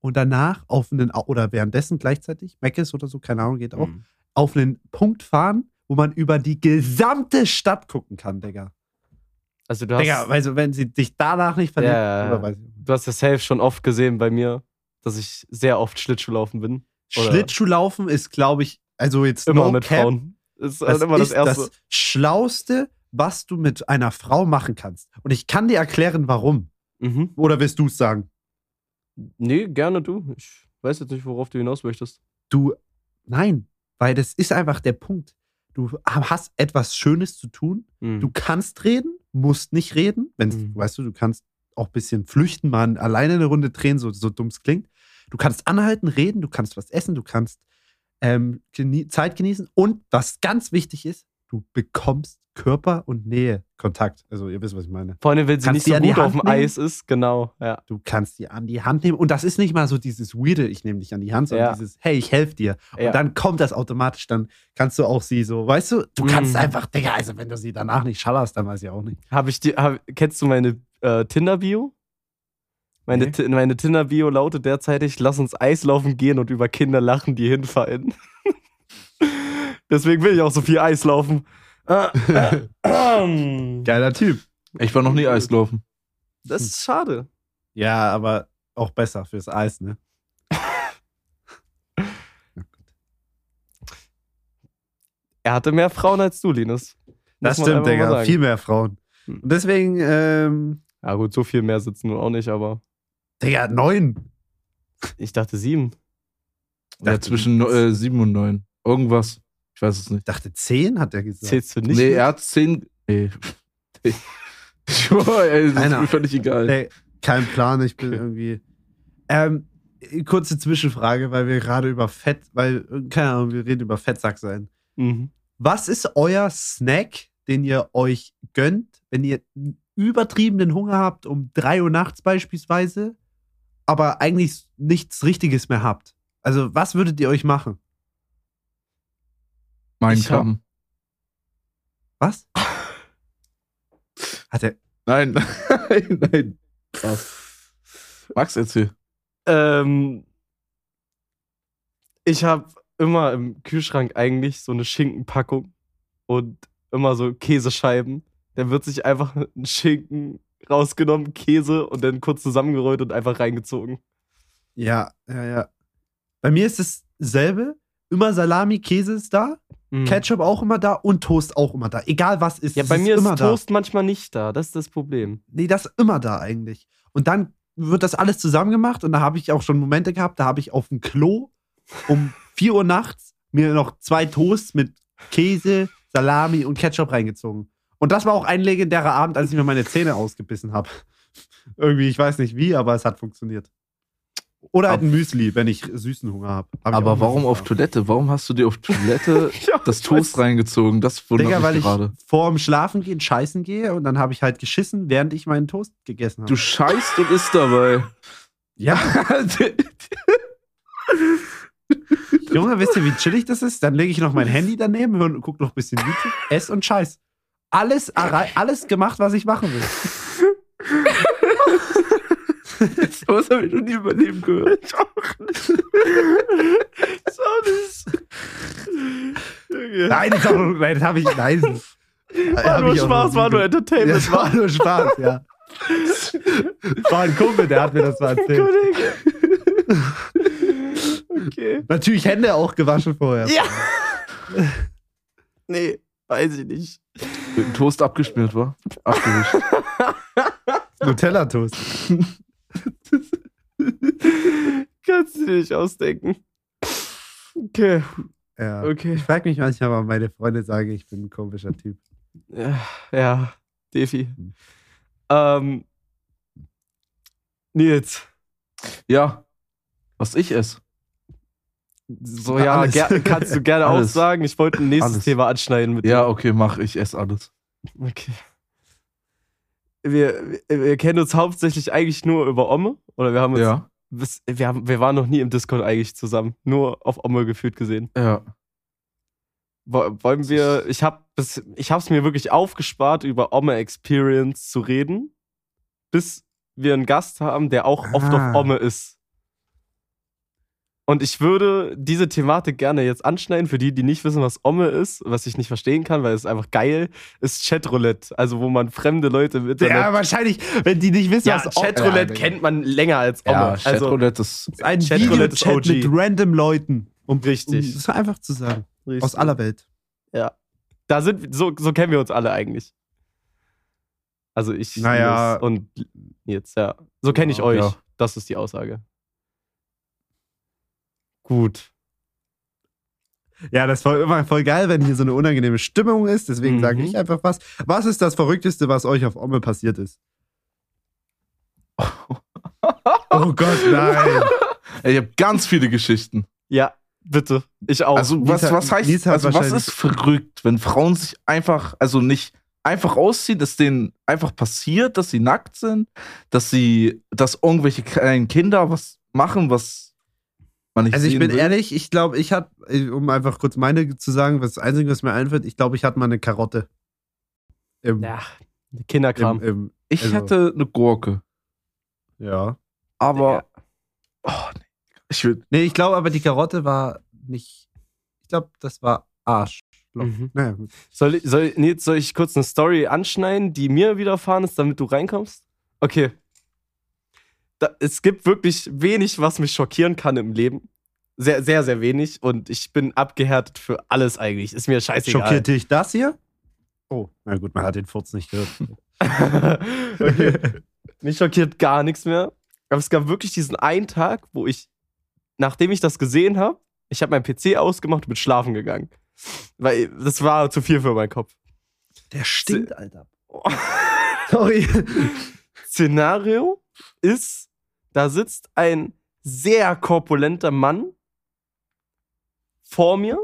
und danach auf einen, oder währenddessen gleichzeitig, Meckes oder so, keine Ahnung, geht auch, Mhm. auf einen Punkt fahren, wo man über die gesamte Stadt gucken kann, Digga. Also du hast, Digga, also wenn sie dich danach nicht verliebt, Ja, ja, ja. oder weiß ich. du hast ja safe schon oft gesehen bei mir, dass ich sehr oft Schlittschuhlaufen bin. Oder- Schlittschuhlaufen ist, glaube ich, also jetzt Immer no mit cap, Frauen. Das ist Das halt immer das ist Erste. das Schlauste, was du mit einer Frau machen kannst. Und ich kann dir erklären, warum. Mhm. Oder willst du es sagen? Nee, gerne du. Ich weiß jetzt nicht, worauf du hinaus möchtest. Du, nein, weil das ist einfach der Punkt. Du hast etwas Schönes zu tun. Mhm. Du kannst reden, musst nicht reden. Wenn's, Mhm. Weißt du, du kannst auch ein bisschen flüchten, mal alleine eine Runde drehen, so, so dumm es klingt. Du kannst anhalten, reden, du kannst was essen, du kannst ähm, Zeit genießen. Und was ganz wichtig ist, du bekommst Körper- und Nähe-Kontakt. Also, ihr wisst, was ich meine. Vor allem, wenn sie Kannst nicht so gut auf dem nehmen? Eis ist, genau, ja. Du kannst die an die Hand nehmen. Und das ist nicht mal so dieses Weirde, ich nehme dich an die Hand, sondern Ja. dieses, hey, ich helfe dir. Ja. Und dann kommt das automatisch, dann kannst du auch sie so, weißt du, du kannst Mhm. einfach, Digga, also wenn du sie danach nicht schallerst, dann weiß ich auch nicht. Hab ich die, hab, kennst du meine äh, Tinder-Bio? Meine. Ti- meine Tinder-Bio lautet derzeitig, lass uns Eislaufen gehen und über Kinder lachen, die hinfallen. Deswegen will ich auch so viel Eislaufen. Äh, äh, ähm. Geiler Typ. Ich war noch nie Eislaufen. Das ist schade. Ja, aber auch besser fürs Eis, ne? Er hatte mehr Frauen als du, Linus. Das man stimmt, Digga. Viel mehr Frauen. Hm. Und deswegen, ähm, Ja, gut, so viel mehr sitzen nun auch nicht, aber Digga, neun. ich dachte sieben. Ja, Dachte, zwischen äh, sieben und neun. Irgendwas. Ich weiß es nicht. Ich dachte zehn, hat er gesagt. Zählst du nicht? nee, mit? er hat zehn. Nee. Ich schwör, ey, das ist Einer. mir völlig egal. Ey, kein Plan, ich bin irgendwie. Ähm, kurze Zwischenfrage, weil wir gerade über Fett, weil, keine Ahnung, wir reden über Fettsack sein. Mhm. Was ist euer Snack, den ihr euch gönnt, wenn ihr einen übertriebenen Hunger habt, um 3 Uhr nachts beispielsweise, aber eigentlich nichts Richtiges mehr habt? Also, was würdet ihr euch machen? Mein Ich hab- Kamm. Was? Hat er. Nein, nein, nein. Was? Max, erzähl. Ähm, ich habe immer im Kühlschrank eigentlich so eine Schinkenpackung und immer so Käsescheiben. Dann wird sich einfach ein Schinken rausgenommen, Käse und dann kurz zusammengerollt und einfach reingezogen. Ja, ja, ja. Bei mir ist es dasselbe. Immer Salami, Käse ist da, Mhm. Ketchup auch immer da und Toast auch immer da. Egal was ist. Ja, bei mir ist immer da. Toast manchmal nicht da. Das ist das Problem. Nee, das ist immer da eigentlich. Und dann wird das alles zusammen gemacht und da habe ich auch schon Momente gehabt, da habe ich auf dem Klo um 4 Uhr nachts mir noch zwei Toasts mit Käse, Salami und Ketchup reingezogen. Und das war auch ein legendärer Abend, als ich mir meine Zähne ausgebissen habe. Irgendwie, ich weiß nicht wie, aber es hat funktioniert. Oder halt ein Müsli, wenn ich süßen Hunger habe. Aber warum auf Toilette? Warum hast du dir auf Toilette Ja, das ich Toast reingezogen? Das wundert Digga, weil ich gerade. vor dem Schlafengehen scheißen gehe und dann habe ich halt geschissen, während ich meinen Toast gegessen habe. Du scheißt und isst dabei. ja, Junge, wisst ihr, wie chillig das ist? Dann lege ich noch mein Handy daneben und gucke noch ein bisschen YouTube, ess und scheiß. Alles, alles gemacht, was ich machen will. Was habe ich noch nie in meinem Leben gehört? Ich auch nicht. Ich auch nicht. Nein, das, hab- nein, das habe ich. Nein. War nur Spaß, war nur Entertainment. Das war nur Spaß, ja. War ein Kumpel, der hat mir das mal erzählt. Okay. Natürlich Hände auch gewaschen vorher. Ja. Nee, weiß ich nicht. Mit dem Toast abgeschmiert war. Abgewischt. Nutella-Toast. Kannst du dir nicht ausdenken. Okay, Ja. okay. Ich frage mich manchmal, warum meine Freunde sagen, ich bin ein komischer Typ. Ja, ja Defi. Hm. Ähm, Nils. Ja. Was ich esse. So, ja, ger kannst du gerne auch sagen. Ich wollte ein nächstes Alles. Thema anschneiden mit Ja, okay, mach. Ich esse alles. dir. Okay. Wir, wir, kennen uns hauptsächlich eigentlich nur über Omme. Oder wir haben uns. Ja. bis- Wir, haben, wir waren noch nie im Discord eigentlich zusammen. Nur auf Omme gefühlt gesehen. Ja. Wo- Wollen wir. Ich habe es mir wirklich aufgespart, über Omme Experience zu reden. Bis wir einen Gast haben, der auch oft Ah. auf Omme ist. Und ich würde diese Thematik gerne jetzt anschneiden. Für die, die nicht wissen, was Omme ist, was ich nicht verstehen kann, weil es einfach geil ist, Chatroulette. Also, wo man fremde Leute Internet. Ja, wahrscheinlich, wenn die nicht wissen, Ja, was Chatroulette Ja, kennt man länger als Omme. Ja, also, Chatroulette ist. ist ein Chatroulette ist Videochat OG. mit random Leuten. Um, Richtig. Um das einfach zu sagen. richtig. Aus aller Welt. Da sind, so, so kennen wir uns alle eigentlich. Also ich Naja. Und jetzt, ja. So kenne ich Ja, euch. ja. Das ist die Aussage. Gut. Ja, das war immer voll geil, wenn hier so eine unangenehme Stimmung ist. Deswegen Mhm. sage ich einfach was. Was ist das Verrückteste, was euch auf Omme passiert ist? Oh Gott, nein. Ey, ich habe ganz viele Geschichten. Ja, bitte. Ich auch. Also, was, was heißt, hat also, was ist verrückt, wenn Frauen sich einfach, also nicht einfach ausziehen, dass denen einfach passiert, dass sie nackt sind, dass sie, dass irgendwelche kleinen Kinder was machen, was man nicht Also ich sehen bin will. ehrlich, ich glaube, ich hatte, um einfach kurz meine zu sagen, was das Einzige, was mir einfällt, ich glaube, ich hatte mal eine Karotte. Im, ja, Kinderkram. im, im, Ich also- hatte eine Gurke. ja. Aber. Oh, nee. Ich will. Nee, ich glaube aber, die Karotte war nicht. Ich glaube, das war Arsch. Mhm. Naja. Soll ich, soll, nee, soll ich kurz eine Story anschneiden, die mir widerfahren ist, damit du reinkommst? Okay. Da, es gibt wirklich wenig, was mich schockieren kann im Leben. Sehr, sehr, sehr wenig. Und ich bin abgehärtet für alles eigentlich. Ist mir scheißegal. Schockiert dich das hier? Oh, na gut, man hat den Furz nicht gehört. okay. Mich schockiert gar nichts mehr. Aber es gab wirklich diesen einen Tag, wo ich, nachdem ich das gesehen habe, ich habe meinen PC ausgemacht und bin schlafen gegangen. Weil das war zu viel für meinen Kopf. Der stinkt, Alter. Sorry. Szenario ist, da sitzt ein sehr korpulenter Mann vor mir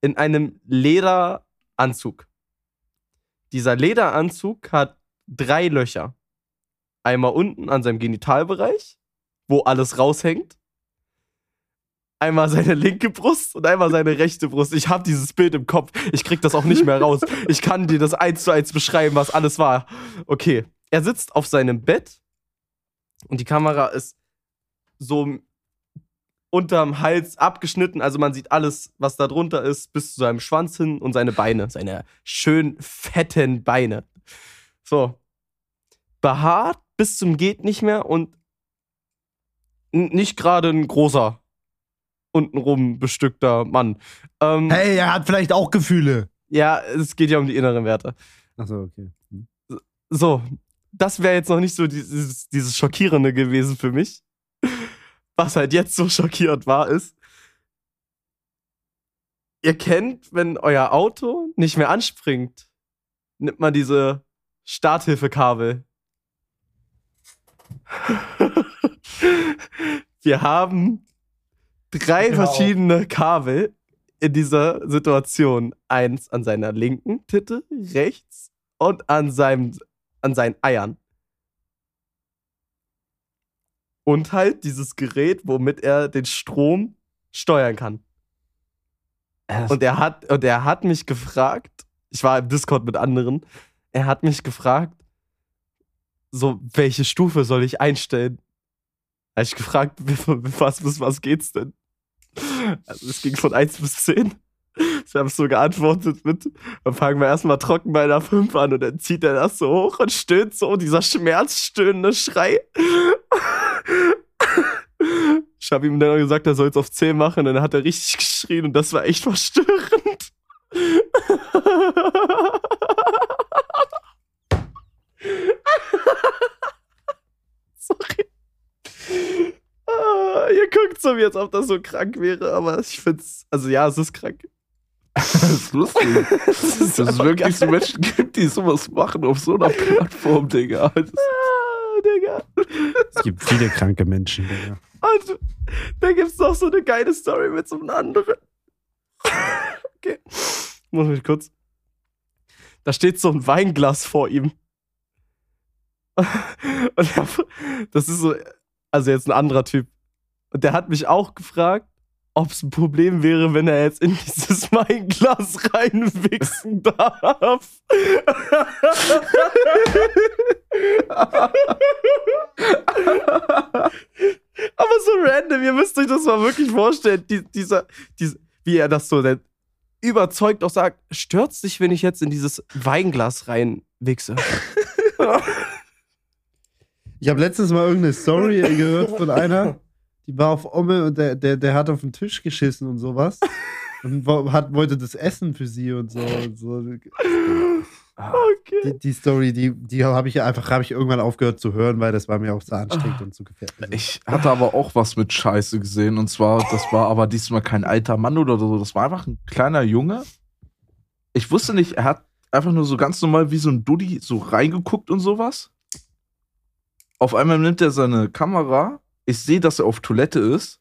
in einem Lederanzug. Dieser Lederanzug hat drei Löcher. Einmal unten an seinem Genitalbereich, wo alles raushängt. Einmal seine linke Brust und einmal seine rechte Brust. Ich habe dieses Bild im Kopf. Ich krieg das auch nicht mehr raus. Ich kann dir das eins zu eins beschreiben, was alles war. Okay. Er sitzt auf seinem Bett und die Kamera ist so unterm Hals abgeschnitten. Also man sieht alles, was da drunter ist, bis zu seinem Schwanz hin und seine Beine. Seine schön fetten Beine. So. Behaart bis zum geht nicht mehr und nicht gerade ein großer, untenrum bestückter Mann. Ähm, Hey, er hat vielleicht auch Gefühle. Ja, es geht ja um die inneren Werte. Achso, okay. Hm. So, das wäre jetzt noch nicht so dieses, dieses Schockierende gewesen für mich. Was halt jetzt so schockierend war, ist, ihr kennt, wenn euer Auto nicht mehr anspringt, nimmt man diese Starthilfekabel. Wir haben drei auf. verschiedene Kabel in dieser Situation. Eins an seiner linken Titte, rechts und an seinem an seinen Eiern. Und halt dieses Gerät, womit er den Strom steuern kann. Und er hat, und er hat mich gefragt, ich war im Discord mit anderen, er hat mich gefragt, so, welche Stufe soll ich einstellen? Habe ich gefragt, was, bis was geht's denn? Also es ging von 1 bis 10. Ich habe so geantwortet mit, dann fangen wir erstmal trocken bei einer 5 an und dann zieht er das so hoch und stöhnt so, dieser schmerzstöhnende Schrei. Ich habe ihm dann gesagt, er soll es auf 10 machen, und dann hat er richtig geschrien und das war echt verstörend. Sorry. Ah, ihr guckt so, wie als ob das so krank wäre, aber ich find's, also ja, es ist krank. Das ist lustig. Das ist, Dass es wirklich so geil. Menschen gibt, die sowas machen auf so einer Plattform, Digga. Das Ah, Digga. Es gibt viele kranke Menschen. Digga. Und da gibt's noch so eine geile Story mit so einem anderen. Okay. Muss mich kurz. Da steht so ein Weinglas vor ihm. Und er, das ist so, also jetzt ein anderer Typ. Und der hat mich auch gefragt, ob es ein Problem wäre, wenn er jetzt in dieses Weinglas reinwichsen darf. Aber so random, ihr müsst euch das mal wirklich vorstellen, die, dieser, diese, wie er das so denn überzeugt auch sagt, stört's dich, wenn ich jetzt in dieses Weinglas reinwichse? Ich habe letztens mal irgendeine Story gehört von einer, die war auf Omme und der, der, der hat auf den Tisch geschissen und sowas. Und hat, wollte das essen für sie und so. Und so. okay. Die, die Story, die, die habe ich einfach hab ich irgendwann aufgehört zu hören, weil das war mir auch so anstrengend und zu gefährlich. Ich hatte aber auch was mit Scheiße gesehen. Und zwar, das war aber diesmal kein alter Mann oder so. Das war einfach ein kleiner Junge. Ich wusste nicht, er hat einfach nur so ganz normal wie so ein Duddy so reingeguckt und sowas. Auf einmal nimmt er seine Kamera. Ich sehe, dass er auf Toilette ist.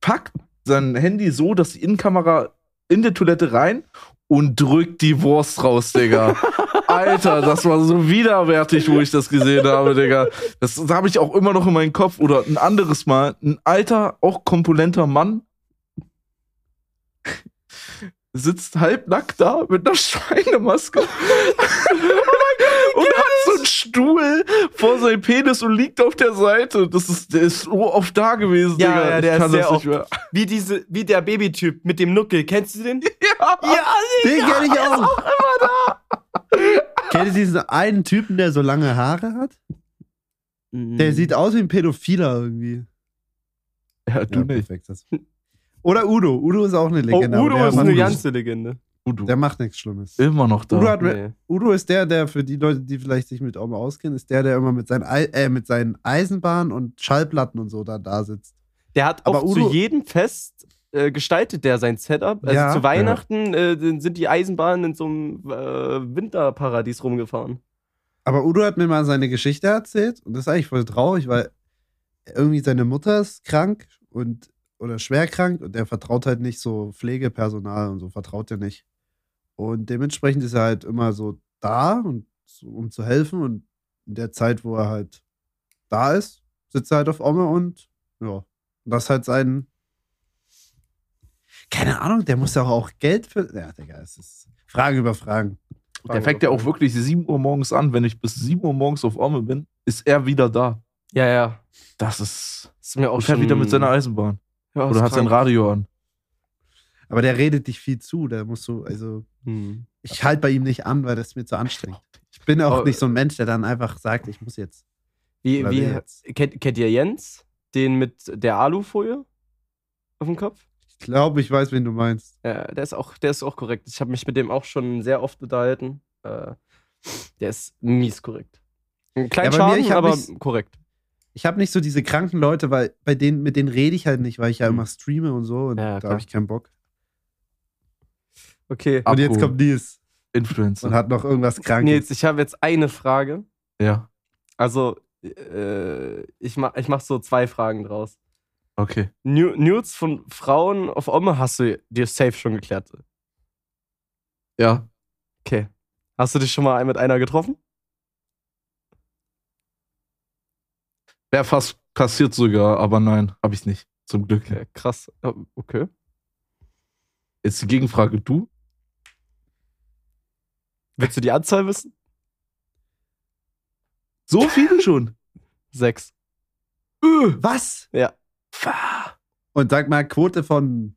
Packt sein Handy so, dass die Innenkamera in der Toilette rein und drückt die Wurst raus, Digga. Alter, das war so widerwärtig, wo ich das gesehen habe, Digga. Das, das habe ich auch immer noch in meinem Kopf. Oder ein anderes Mal, ein alter, auch kompulenter Mann sitzt halbnackt da mit einer Schweinemaske. Oh und hat so einen Stuhl vor seinem Penis und liegt auf der Seite. Das ist, der ist so oft da gewesen, Ja, Digga. ja, Ich der kann ist sehr das nicht oft. mehr. Wie, diese, wie der Babytyp mit dem Nuckel. Kennst du den? Ja. Ja, Den kenne ich auch. Kennt ihr diesen einen Typen, der so lange Haare hat? Der Mhm. sieht aus wie ein Pädophiler irgendwie. ja, du Ja, nicht. perfekt. Das. Oder Udo. Udo ist auch eine Oh, Legende. aber Udo der ist eine ganze Legende. Udo. Der macht nichts Schlimmes. Immer noch da. Udo, hat, Nee. Udo ist der, der für die Leute, die vielleicht sich mit Oma auskennen, ist der, der immer mit seinen, Ei- äh, mit seinen Eisenbahnen und Schallplatten und so da, da sitzt. Der hat Aber auch Udo- zu jedem Fest äh, gestaltet der sein Setup. Also Ja. zu Weihnachten äh, sind die Eisenbahnen in so einem äh, Winterparadies rumgefahren. Aber Udo hat mir mal seine Geschichte erzählt und das ist eigentlich voll traurig, weil irgendwie seine Mutter ist krank und oder schwer krank und der vertraut halt nicht so Pflegepersonal und so vertraut er nicht. Und dementsprechend ist er halt immer so da und um zu helfen und in der Zeit, wo er halt da ist, sitzt er halt auf Omme und ja, und das ist halt sein keine Ahnung, der muss ja auch Geld für ja, Digga, es ist Fragen über Fragen. Der fängt ja auch wirklich 7 Uhr morgens an. Wenn ich bis 7 Uhr morgens auf Omme bin, ist er wieder da. Ja, ja. Das ist. Ist mir auch Und fährt schon wieder mit seiner Eisenbahn. ja, Oder hat sein krank. Radio an. Aber der redet dich viel zu, der musst du also Hm. ich halte bei ihm nicht an, weil das ist mir zu anstrengend. Ich bin auch Oh. nicht so ein Mensch, der dann einfach sagt, ich muss jetzt. Wie, wie, jetzt. kennt, kennt ihr Jens? Den mit der Alufolie auf dem Kopf? Ich glaube, ich weiß, wen du meinst. Ja, der ist auch, der ist auch korrekt. Ich habe mich mit dem auch schon sehr oft unterhalten. Äh, der ist mies korrekt. Ein kleiner Ja, mir, Schaden, ich hab aber nicht- korrekt. Ich habe nicht so diese kranken Leute, weil bei denen, mit denen rede ich halt nicht, weil ich ja Hm. immer streame und so und Ja, da habe ich keinen Bock. Okay. Und jetzt kommt Nils Influencer. und hat noch irgendwas krankes. Nils, ich habe jetzt eine Frage. Ja, Also, äh, ich, mach, ich mach so zwei Fragen draus. okay. Nu Nudes von Frauen auf Omme hast du dir safe schon geklärt. Ja. Okay. Hast du dich schon mal mit einer getroffen? Wäre fast passiert sogar, aber nein, habe ich nicht. Zum Glück. Okay, krass. Oh, Okay. Jetzt die Gegenfrage, du? Willst du die Anzahl wissen? So viele schon. Sechs. Was? Ja. Und sag mal, Quote von.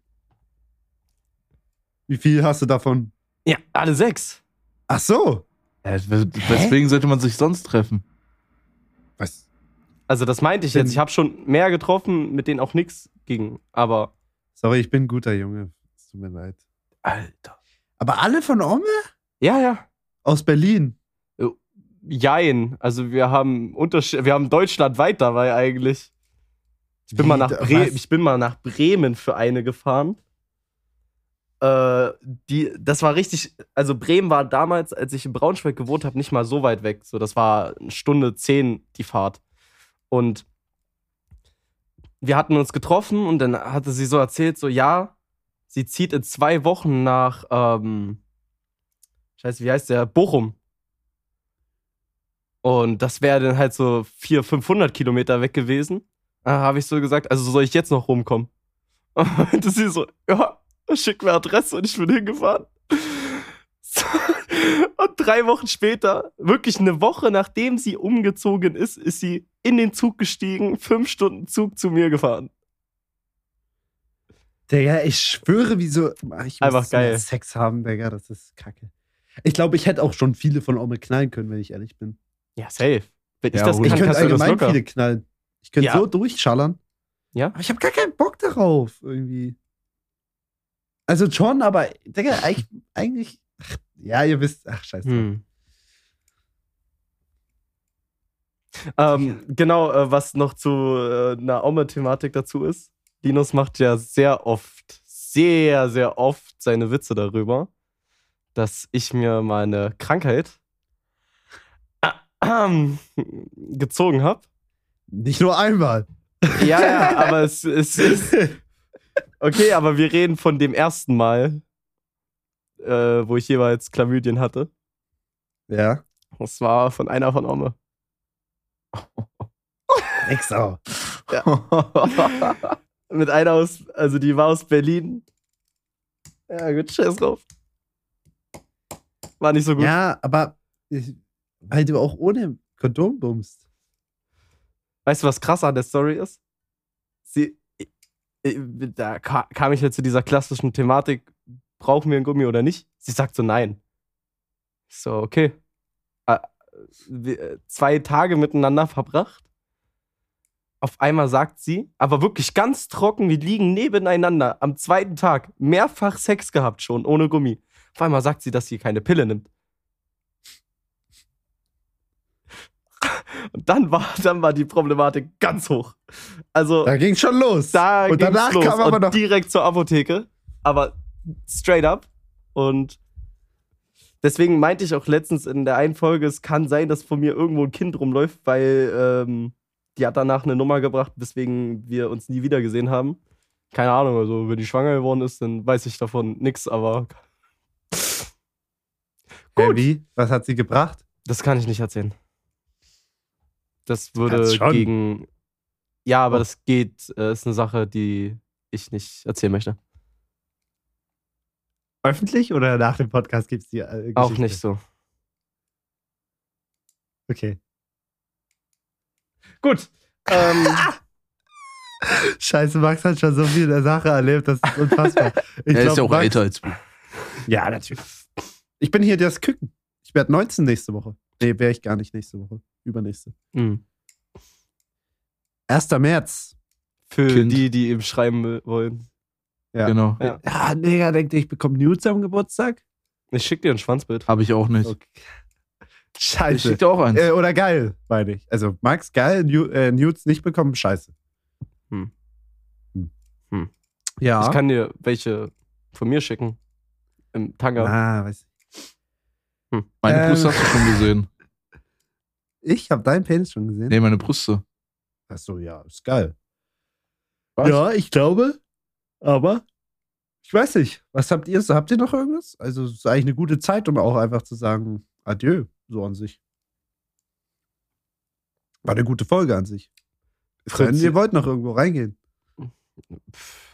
Wie viel hast du davon? Ja, alle sechs. Ach so. Ja, weswegen sollte man sich sonst treffen? Was? Also das meinte ich jetzt. Ich habe schon mehr getroffen, mit denen auch nichts ging. Aber Sorry, ich bin ein guter Junge. Es tut mir leid. Alter. Aber alle von Omme? Ja, ja. Aus Berlin. Jein. Also wir haben Unterschied, wir haben deutschlandweit dabei eigentlich. Ich bin, mal Wie, nach Bre was? ich bin mal nach Bremen für eine gefahren. Äh, die, das war richtig, also Bremen war damals, als ich in Braunschweig gewohnt habe, nicht mal so weit weg. So, das war eine Stunde zehn die Fahrt. Und wir hatten uns getroffen und dann hatte sie so erzählt, so ja, sie zieht in zwei Wochen nach, ähm, scheiße, wie heißt der? Bochum. Und das wäre dann halt so 400, 500 Kilometer weg gewesen. Da habe ich so gesagt, also soll ich jetzt noch rumkommen? Und sie so, ja, schick mir Adresse und ich bin hingefahren. Und drei Wochen später, wirklich eine Woche nachdem sie umgezogen ist, ist sie in den Zug gestiegen, fünf Stunden Zug zu mir gefahren. Digga, ich schwöre, wieso. Ich muss Einfach geil. Sex haben, Digga, das ist kacke. Ich glaube, ich hätte auch schon viele von Omme knallen können, wenn ich ehrlich bin. Ja, safe. Wenn ich Ja, das und Ich kann, könnte allgemein viele knallen. Ich könnte Ja. so durchschallern. Ja? Aber ich habe gar keinen Bock darauf, irgendwie. Also schon, aber, Digga, eigentlich. eigentlich ach, ja, ihr wisst. Ach, scheiße. Hm. Ähm, genau, äh, was noch zu äh, einer Ome-Thematik dazu ist. Linus macht ja sehr oft, sehr, sehr oft seine Witze darüber, dass ich mir meine Krankheit gezogen habe. Nicht nur einmal. Ja, ja, aber es, es ist. Okay, aber wir reden von dem ersten Mal, äh, wo ich jeweils Chlamydien hatte. Ja. Das war von einer von Ome. Extra. Mit einer aus, also die war aus Berlin. Ja, gut, scheiß drauf. War nicht so gut. Ja, aber ich- halt du auch ohne Kondom bummst. Weißt du, was krass an der Story ist? Sie, da ka- kam ich jetzt zu dieser klassischen Thematik, brauchen wir ein Gummi oder nicht? Sie sagt so, nein. Ich so, okay. Äh, äh, Zwei Tage miteinander verbracht. Auf einmal sagt sie, aber wirklich ganz trocken, wir liegen nebeneinander am zweiten Tag, mehrfach Sex gehabt schon, ohne Gummi. Auf einmal sagt sie, dass sie keine Pille nimmt. Und dann war, dann war die Problematik ganz hoch. Also, Da ging schon los. da und danach los kam aber und noch. direkt zur Apotheke, aber straight up. Und deswegen meinte ich auch letztens in der einen Folge, es kann sein, dass von mir irgendwo ein Kind rumläuft, weil ähm, die hat danach eine Nummer gebracht, weswegen wir uns nie wieder gesehen haben. Keine Ahnung, also wenn die schwanger geworden ist, dann weiß ich davon nichts, aber Äh, wie? Was hat sie gebracht? das kann ich nicht erzählen. Das würde gegen. Ja, aber Oh. das geht, äh, ist eine Sache, die ich nicht erzählen möchte. Öffentlich oder nach dem Podcast gibt es die äh, Auch Geschichte? nicht so. Okay. Gut. Ähm, Scheiße, Max hat schon so viel in der Sache erlebt, das ist unfassbar. Ich er ist glaub, ja auch Max, älter als du. Ja, natürlich. Ich bin hier das Küken. Ich werde 19 nächste Woche. Nee, wäre ich gar nicht nächste Woche. Übernächste. mh. 1. März. für Kind. die, die ihm schreiben wollen. Ja. Genau. Ja. Ja, Digga, denkt ihr, ich bekomme Nudes am Geburtstag? Ich schick dir ein Schwanzbild. Habe ich auch nicht. Okay. Ich Scheiße. schick dir auch eins. Äh, oder geil, meine ich. Also, Max, geil, Nu äh, Nudes nicht bekommen, scheiße. Hm. Hm. Hm. Ja. Ich kann dir welche von mir schicken. Im Tanga. Ah, weiß meine ähm, Brüste hast du schon gesehen. ich habe deinen Penis schon gesehen. Nee, meine Brüste. Achso, ja, ist geil. Was? Ja, ich glaube, aber ich weiß nicht. Was habt ihr? so? Habt ihr noch irgendwas? Also, es ist eigentlich eine gute Zeit, um auch einfach zu sagen, adieu, so an sich. War eine gute Folge an sich. Fritzi. ihr wollt noch irgendwo reingehen. Pff.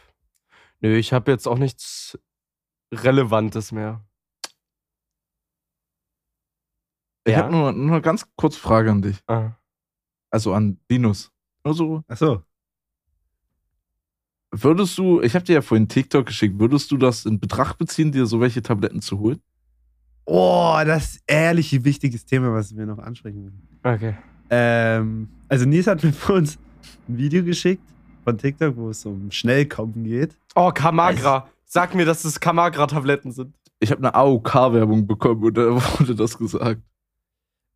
Nö, ich habe jetzt auch nichts Relevantes mehr. Ich Ja? habe nur, nur eine ganz kurze Frage an dich. Ah. Also an Linus. Nur so, Achso. würdest du, ich habe dir ja vorhin TikTok geschickt, würdest du das in Betracht beziehen, dir so welche Tabletten zu holen? Oh, das ist ehrlich ein wichtiges Thema, was wir noch ansprechen. Okay. Ähm, also Nils hat mir vor uns ein Video geschickt von TikTok, wo es um Schnellkommen geht. Oh, Kamagra. Sag mir, dass es Kamagra-Tabletten sind. Ich habe eine AOK-Werbung bekommen und da wurde das gesagt.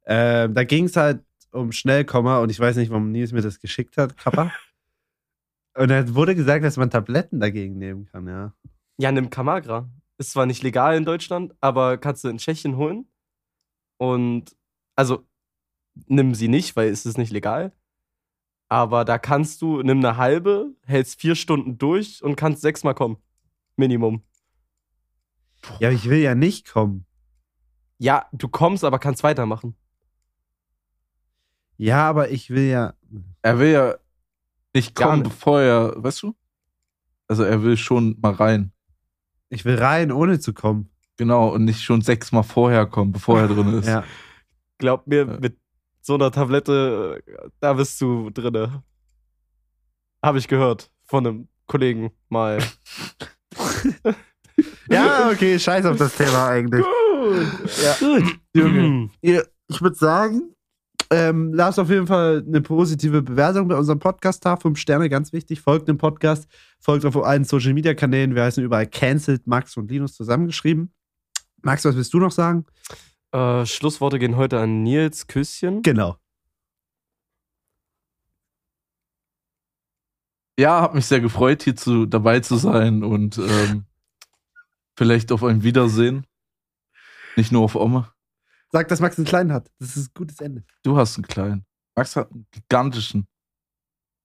Ähm, da ging es halt um Schnellkomma und ich weiß nicht, warum Nils mir das geschickt hat, Kappa. und da wurde gesagt, dass man Tabletten dagegen nehmen kann, ja. Ja, nimm Kamagra. Ist zwar nicht legal in Deutschland, aber kannst du in Tschechien holen. Und also nimm sie nicht, weil es ist nicht legal. Aber da kannst du, nimm eine halbe, hältst vier Stunden durch und kannst sechsmal kommen. Minimum. Ja, ich will ja nicht kommen. Ja, du kommst, aber kannst weitermachen. Ja, aber ich will ja. Er will ja nicht Gar kommen, nicht. bevor er, weißt du? Also er will schon mal rein. Ich will rein, ohne zu kommen. Genau, und nicht schon sechsmal vorher kommen, bevor er drin ist. Ja. Glaub mir, Ja. mit so einer Tablette, da bist du drinne. Habe ich gehört von einem Kollegen mal. Ja, okay, scheiß auf das Thema eigentlich. ja. Gut, Junge. Ja, ich würde sagen, ähm, lasst auf jeden Fall eine positive Bewertung bei unserem Podcast da. Fünf Sterne, ganz wichtig. Folgt dem Podcast, folgt auf allen Social Media Kanälen. Wir heißen überall Cancelled, Max und Linus zusammengeschrieben. Max, was willst du noch sagen? Äh, Schlussworte gehen heute an Nils Küsschen. Genau. Ja, hab mich sehr gefreut, hier zu, dabei zu sein und ähm, vielleicht auf ein Wiedersehen. Nicht nur auf Oma. Sag, dass Max einen kleinen hat. Das ist ein gutes Ende. Du hast einen kleinen. Max hat einen gigantischen.